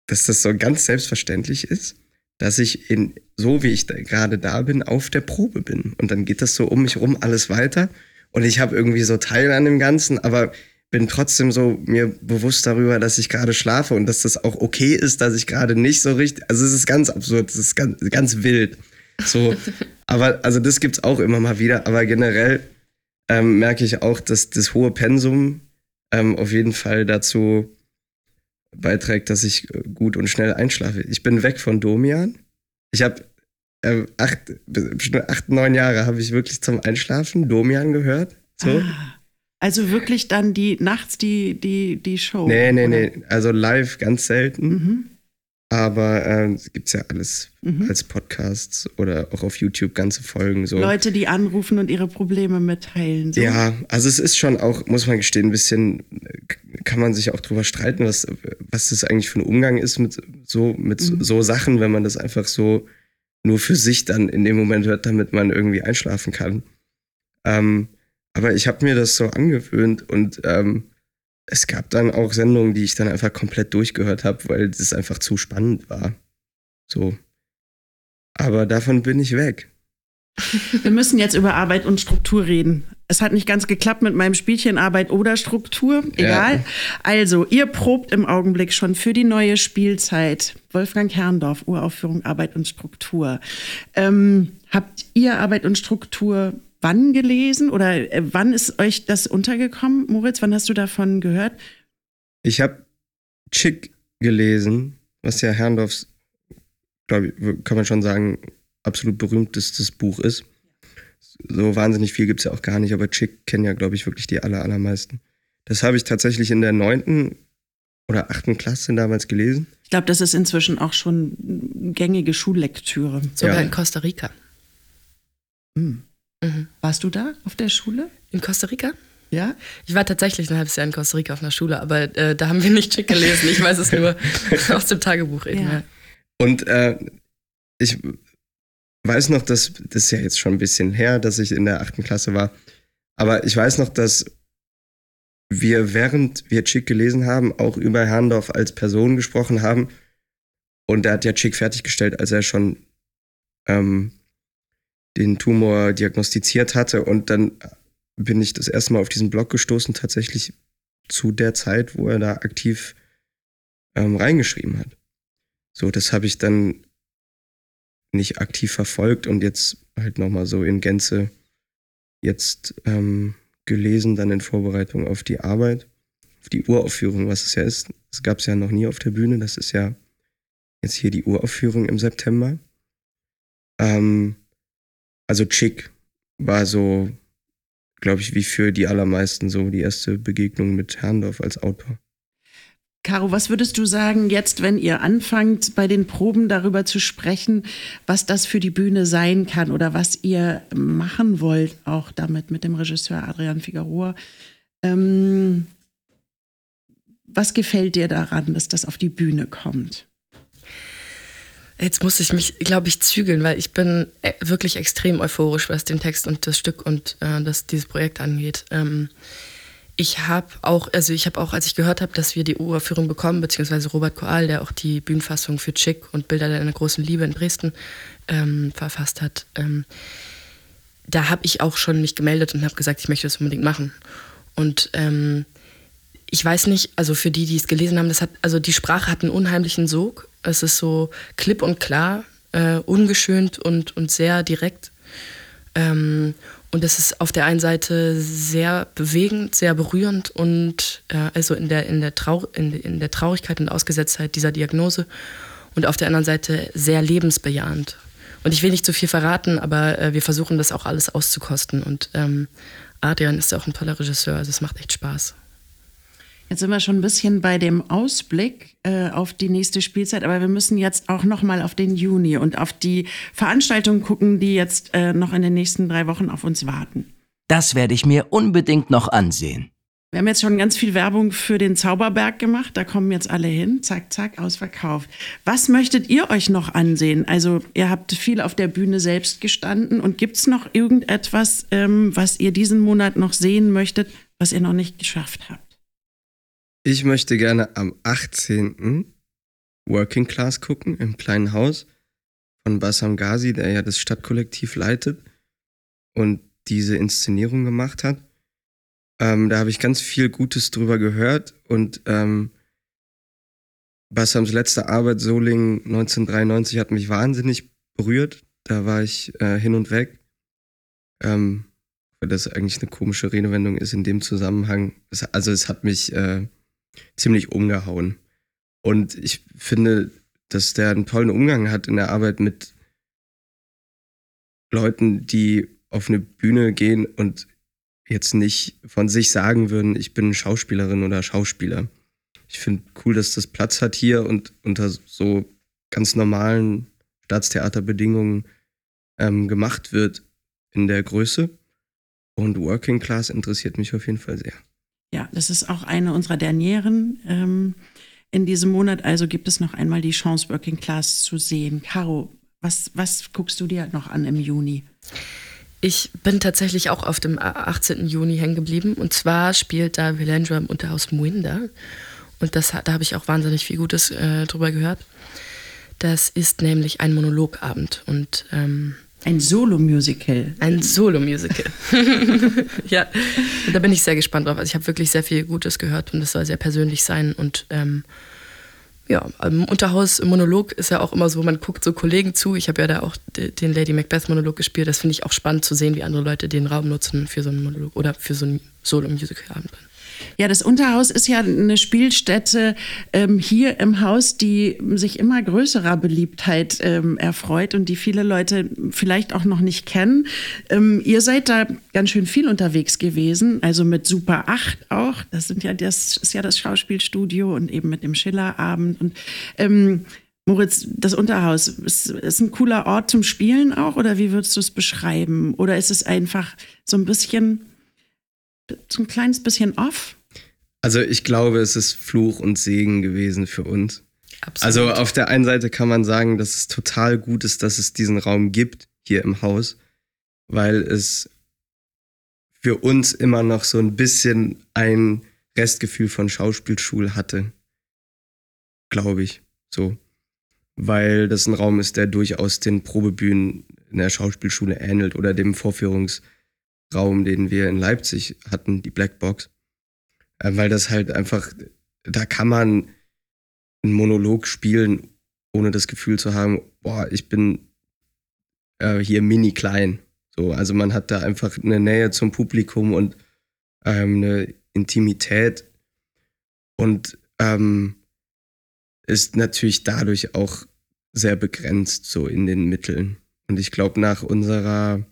dass das so ganz selbstverständlich ist, dass ich in, so wie ich da, gerade da bin, auf der Probe bin. Und dann geht das so um mich rum alles weiter und ich habe irgendwie so Teil an dem Ganzen, aber bin trotzdem so mir bewusst darüber, dass ich gerade schlafe und dass das auch okay ist, dass ich gerade nicht so richtig. Also es ist ganz absurd, es ist ganz, ganz wild. So, [laughs] aber also das gibt's auch immer mal wieder. Aber generell ähm, merke ich auch, dass das hohe Pensum ähm, auf jeden Fall dazu beiträgt, dass ich äh, gut und schnell einschlafe. Ich bin weg von Domian. Ich habe äh, acht, acht, neun Jahre habe ich wirklich zum Einschlafen Domian gehört. So. Ah. Also wirklich dann die nachts die, die, die Show? Nee, nee, oder? nee. Also live ganz selten. Mhm. Aber äh, gibt es ja alles mhm. als Podcasts oder auch auf YouTube ganze Folgen. So. Leute, die anrufen und ihre Probleme mitteilen. So. Ja, also es ist schon auch, muss man gestehen, ein bisschen, kann man sich auch drüber streiten, was, was das eigentlich für ein Umgang ist mit so, mit mhm. so Sachen, wenn man das einfach so nur für sich dann in dem Moment hört, damit man irgendwie einschlafen kann. Ähm, aber ich habe mir das so angewöhnt und ähm, es gab dann auch Sendungen, die ich dann einfach komplett durchgehört habe, weil es einfach zu spannend war. So. Aber davon bin ich weg. [laughs] Wir müssen jetzt über Arbeit und Struktur reden. Es hat nicht ganz geklappt mit meinem Spielchen Arbeit oder Struktur. Egal. Ja. Also, ihr probt im Augenblick schon für die neue Spielzeit. Wolfgang Herrndorf, Uraufführung Arbeit und Struktur. Ähm, habt ihr Arbeit und Struktur wann gelesen oder äh, wann ist euch das untergekommen, Moritz? Wann hast du davon gehört? Ich habe Chick gelesen, was ja Herrndorfs, glaube ich, kann man schon sagen, absolut berühmtestes Buch ist. So wahnsinnig viel gibt es ja auch gar nicht, aber Chick kennen ja, glaube ich, wirklich die aller, allermeisten. Das habe ich tatsächlich in der neunten oder achten Klasse damals gelesen. Ich glaube, das ist inzwischen auch schon gängige Schullektüre. Sogar ja. in Costa Rica. Hm. Mhm. Warst du da auf der Schule? In Costa Rica? Ja? Ich war tatsächlich ein halbes Jahr in Costa Rica auf einer Schule, aber äh, da haben wir nicht schick gelesen. Ich weiß es nur [laughs] aus dem Tagebuch eben. Ja. Und äh, ich weiß noch, dass das ist ja jetzt schon ein bisschen her, dass ich in der achten Klasse war. Aber ich weiß noch, dass wir, während wir Chick gelesen haben, auch über Herrndorf als Person gesprochen haben. Und er hat ja Chick fertiggestellt, als er schon ähm, den Tumor diagnostiziert hatte. Und dann bin ich das erste Mal auf diesen Blog gestoßen, tatsächlich zu der Zeit, wo er da aktiv ähm, reingeschrieben hat. So, das habe ich dann nicht aktiv verfolgt und jetzt halt nochmal so in Gänze jetzt ähm, gelesen, dann in Vorbereitung auf die Arbeit, auf die Uraufführung, was es ja ist. Das gab es ja noch nie auf der Bühne. Das ist ja jetzt hier die Uraufführung im September. Ähm, also Chick war so, glaube ich, wie für die allermeisten so die erste Begegnung mit Herrndorf als Autor. Caro, was würdest du sagen jetzt, wenn ihr anfangt, bei den Proben darüber zu sprechen, was das für die Bühne sein kann oder was ihr machen wollt, auch damit mit dem Regisseur Adrian Figueroa? Ähm, was gefällt dir daran, dass das auf die Bühne kommt? Jetzt muss ich mich, glaube ich, zügeln, weil ich bin äh, wirklich extrem euphorisch, was den Text und das Stück und äh, das, dieses Projekt angeht. Ähm, ich habe auch, also ich habe auch, als ich gehört habe, dass wir die Uraufführung bekommen, beziehungsweise Robert Koal, der auch die Bühnenfassung für Chick und Bilder der großen Liebe in Dresden ähm, verfasst hat, ähm, da habe ich auch schon mich gemeldet und habe gesagt, ich möchte das unbedingt machen. Und ähm, ich weiß nicht, also für die, die es gelesen haben, das hat, also die Sprache hat einen unheimlichen Sog. Es ist so klipp und klar, äh, ungeschönt und, und sehr direkt. Ähm, und es ist auf der einen Seite sehr bewegend, sehr berührend und äh, also in der, in, der Trau in, in der Traurigkeit und Ausgesetztheit dieser Diagnose und auf der anderen Seite sehr lebensbejahend. Und ich will nicht zu viel verraten, aber äh, wir versuchen das auch alles auszukosten. Und ähm, Adrian ist ja auch ein toller Regisseur, also es macht echt Spaß. Jetzt sind wir schon ein bisschen bei dem Ausblick äh, auf die nächste Spielzeit, aber wir müssen jetzt auch noch mal auf den Juni und auf die Veranstaltungen gucken, die jetzt äh, noch in den nächsten drei Wochen auf uns warten. Das werde ich mir unbedingt noch ansehen. Wir haben jetzt schon ganz viel Werbung für den Zauberberg gemacht. Da kommen jetzt alle hin. Zack, zack, ausverkauft. Was möchtet ihr euch noch ansehen? Also, ihr habt viel auf der Bühne selbst gestanden. Und gibt es noch irgendetwas, ähm, was ihr diesen Monat noch sehen möchtet, was ihr noch nicht geschafft habt? Ich möchte gerne am 18. Working Class gucken im kleinen Haus von Bassam Ghazi, der ja das Stadtkollektiv leitet und diese Inszenierung gemacht hat. Ähm, da habe ich ganz viel Gutes drüber gehört und ähm, Bassams letzte Arbeit, Solingen 1993, hat mich wahnsinnig berührt. Da war ich äh, hin und weg. Ähm, weil das eigentlich eine komische Redewendung ist in dem Zusammenhang. Es, also es hat mich äh, ziemlich umgehauen. Und ich finde, dass der einen tollen Umgang hat in der Arbeit mit Leuten, die auf eine Bühne gehen und jetzt nicht von sich sagen würden, ich bin Schauspielerin oder Schauspieler. Ich finde cool, dass das Platz hat hier und unter so ganz normalen Staatstheaterbedingungen ähm, gemacht wird in der Größe. Und Working Class interessiert mich auf jeden Fall sehr. Ja, das ist auch eine unserer Dernieren ähm, in diesem Monat. Also gibt es noch einmal die Chance, Working Class zu sehen. Caro, was, was guckst du dir noch an im Juni? Ich bin tatsächlich auch auf dem 18. Juni hängen geblieben. Und zwar spielt da Villandra im Unterhaus Muinda. Und das, da habe ich auch wahnsinnig viel Gutes äh, drüber gehört. Das ist nämlich ein Monologabend. Und ähm, ein Solo-Musical. Ein Solo-Musical. [laughs] ja, und da bin ich sehr gespannt drauf. Also ich habe wirklich sehr viel Gutes gehört und es soll sehr persönlich sein. Und ähm, ja, im Unterhaus-Monolog ist ja auch immer so, man guckt so Kollegen zu. Ich habe ja da auch den Lady Macbeth-Monolog gespielt. Das finde ich auch spannend zu sehen, wie andere Leute den Raum nutzen für so einen Monolog oder für so einen Solo-Musical-Abend. Ja, das Unterhaus ist ja eine Spielstätte ähm, hier im Haus, die sich immer größerer Beliebtheit ähm, erfreut und die viele Leute vielleicht auch noch nicht kennen. Ähm, ihr seid da ganz schön viel unterwegs gewesen, also mit Super 8 auch. Das sind ja das ist ja das Schauspielstudio und eben mit dem Schillerabend und ähm, Moritz, das Unterhaus, ist, ist ein cooler Ort zum Spielen auch oder wie würdest du es beschreiben? Oder ist es einfach so ein bisschen so ein kleines bisschen off? Also ich glaube, es ist Fluch und Segen gewesen für uns. Absolut. Also auf der einen Seite kann man sagen, dass es total gut ist, dass es diesen Raum gibt hier im Haus, weil es für uns immer noch so ein bisschen ein Restgefühl von Schauspielschule hatte. Glaube ich, so. Weil das ein Raum ist, der durchaus den Probebühnen in der Schauspielschule ähnelt oder dem Vorführungs- Raum, den wir in Leipzig hatten, die Blackbox. Äh, weil das halt einfach, da kann man einen Monolog spielen, ohne das Gefühl zu haben, boah, ich bin äh, hier mini klein. So, also man hat da einfach eine Nähe zum Publikum und ähm, eine Intimität und ähm, ist natürlich dadurch auch sehr begrenzt so in den Mitteln. Und ich glaube, nach unserer,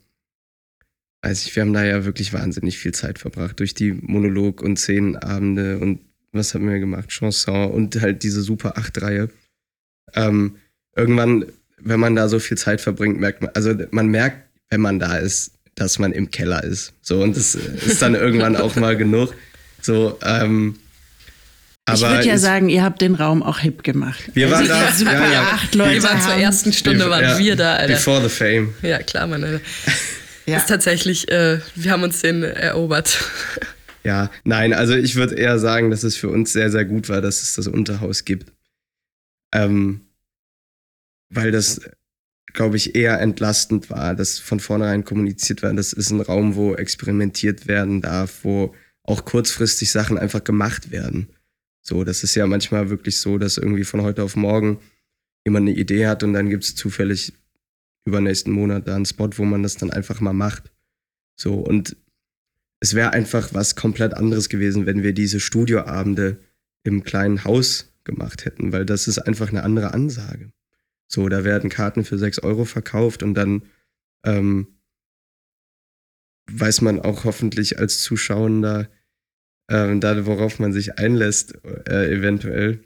also ich, wir haben da ja wirklich wahnsinnig viel Zeit verbracht durch die Monolog- und Szenenabende und was haben wir gemacht? Chanson und halt diese super Acht-Reihe. Ähm, irgendwann, wenn man da so viel Zeit verbringt, merkt man, also man merkt, wenn man da ist, dass man im Keller ist. So, und das ist dann irgendwann auch mal genug. So, ähm, ich würde ja sagen, ihr habt den Raum auch hip gemacht. Wir waren da. Super, ja, ja. acht Leute. Wir waren zur ersten Stunde, waren ja, wir da, Alter. Before the fame. Ja, klar, meine. Ja. Ist tatsächlich, äh, wir haben uns den erobert. Ja, nein, also ich würde eher sagen, dass es für uns sehr, sehr gut war, dass es das Unterhaus gibt. Ähm, weil das, glaube ich, eher entlastend war, dass von vornherein kommuniziert war, das ist ein Raum, wo experimentiert werden darf, wo auch kurzfristig Sachen einfach gemacht werden. So, das ist ja manchmal wirklich so, dass irgendwie von heute auf morgen jemand eine Idee hat und dann gibt es zufällig übernächsten Monat da einen Spot, wo man das dann einfach mal macht. So, und es wäre einfach was komplett anderes gewesen, wenn wir diese Studioabende im kleinen Haus gemacht hätten, weil das ist einfach eine andere Ansage. So, da werden Karten für 6 Euro verkauft und dann ähm, weiß man auch hoffentlich als Zuschauender, ähm, da, worauf man sich einlässt, äh, eventuell.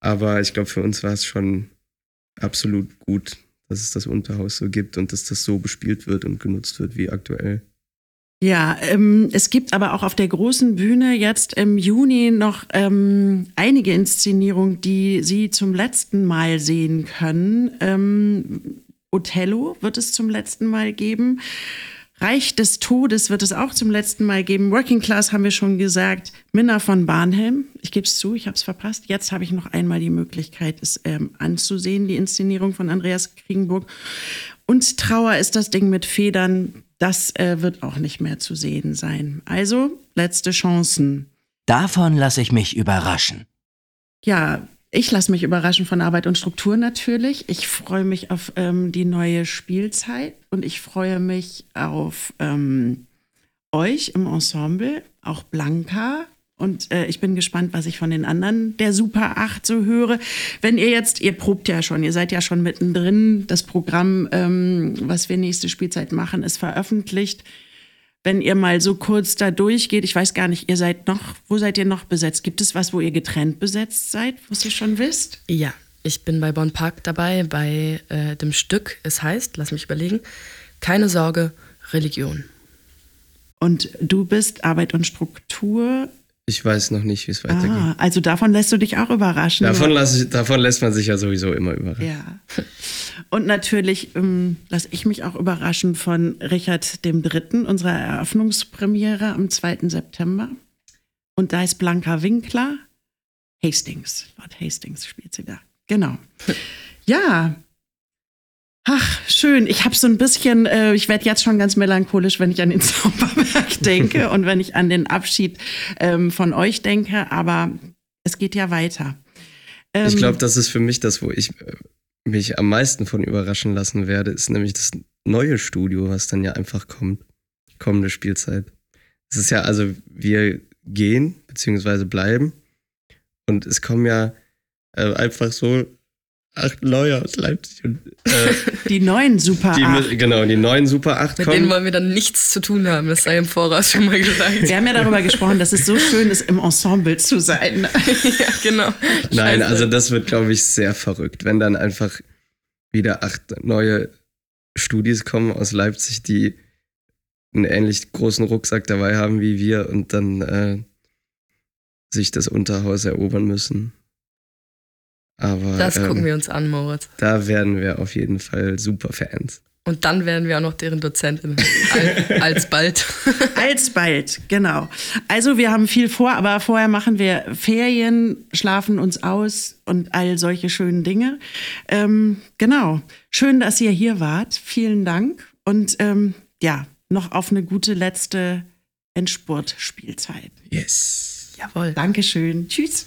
Aber ich glaube, für uns war es schon absolut gut, dass es das Unterhaus so gibt und dass das so bespielt wird und genutzt wird wie aktuell. Ja, ähm, es gibt aber auch auf der großen Bühne jetzt im Juni noch ähm, einige Inszenierungen, die Sie zum letzten Mal sehen können. Ähm, Othello wird es zum letzten Mal geben. Reich des Todes wird es auch zum letzten Mal geben. Working Class haben wir schon gesagt. Minna von Barnhelm. Ich gebe es zu, ich habe es verpasst. Jetzt habe ich noch einmal die Möglichkeit, es ähm, anzusehen, die Inszenierung von Andreas Kriegenburg. Und Trauer ist das Ding mit Federn. Das äh, wird auch nicht mehr zu sehen sein. Also, letzte Chancen. Davon lasse ich mich überraschen. Ja, ich lasse mich überraschen von Arbeit und Struktur natürlich. Ich freue mich auf ähm, die neue Spielzeit und ich freue mich auf ähm, euch im Ensemble, auch Blanca. Und äh, ich bin gespannt, was ich von den anderen der Super 8 so höre. Wenn ihr jetzt, ihr probt ja schon, ihr seid ja schon mittendrin, das Programm, ähm, was wir nächste Spielzeit machen, ist veröffentlicht wenn ihr mal so kurz da durchgeht, ich weiß gar nicht, ihr seid noch, wo seid ihr noch besetzt? Gibt es was, wo ihr getrennt besetzt seid, was ihr schon wisst? Ja, ich bin bei Bonn Park dabei, bei äh, dem Stück, es heißt, lass mich überlegen, keine Sorge, Religion. Und du bist Arbeit und Struktur ich weiß noch nicht, wie es weitergeht. Ah, also davon lässt du dich auch überraschen. Davon, lass, davon lässt man sich ja sowieso immer überraschen. Ja. Und natürlich ähm, lasse ich mich auch überraschen von Richard III., unserer Eröffnungspremiere am 2. September. Und da ist Blanca Winkler. Hastings, Lord Hastings spielt sie da. Genau. [laughs] Ja, Ach, schön. Ich habe so ein bisschen, äh, ich werde jetzt schon ganz melancholisch, wenn ich an den [laughs] Zauberberg denke und wenn ich an den Abschied ähm, von euch denke, aber es geht ja weiter. Ähm, ich glaube, das ist für mich das, wo ich äh, mich am meisten von überraschen lassen werde, ist nämlich das neue Studio, was dann ja einfach kommt. Kommende Spielzeit. Es ist ja, also wir gehen, beziehungsweise bleiben. Und es kommen ja äh, einfach so acht neue aus Leipzig. Und, äh, [laughs] die neuen Super die, 8. Genau, die neuen Super 8 Mit kommen. denen wollen wir dann nichts zu tun haben, das sei im Voraus schon mal gesagt. Wir haben ja darüber gesprochen, dass es so schön ist, im Ensemble zu sein. [laughs] ja, genau. Nein, also das wird, glaube ich, sehr verrückt, wenn dann einfach wieder acht neue Studis kommen aus Leipzig, die einen ähnlich großen Rucksack dabei haben wie wir und dann äh, sich das Unterhaus erobern müssen. Aber, das gucken ähm, wir uns an, Moritz. Da werden wir auf jeden Fall super Fans. Und dann werden wir auch noch deren Dozentin. Al alsbald. [laughs] alsbald, genau. Also wir haben viel vor, aber vorher machen wir Ferien, schlafen uns aus und all solche schönen Dinge. Ähm, genau. Schön, dass ihr hier wart. Vielen Dank. Und ähm, ja, noch auf eine gute letzte Endspurt-Spielzeit. Yes. Jawohl. Dankeschön. Tschüss.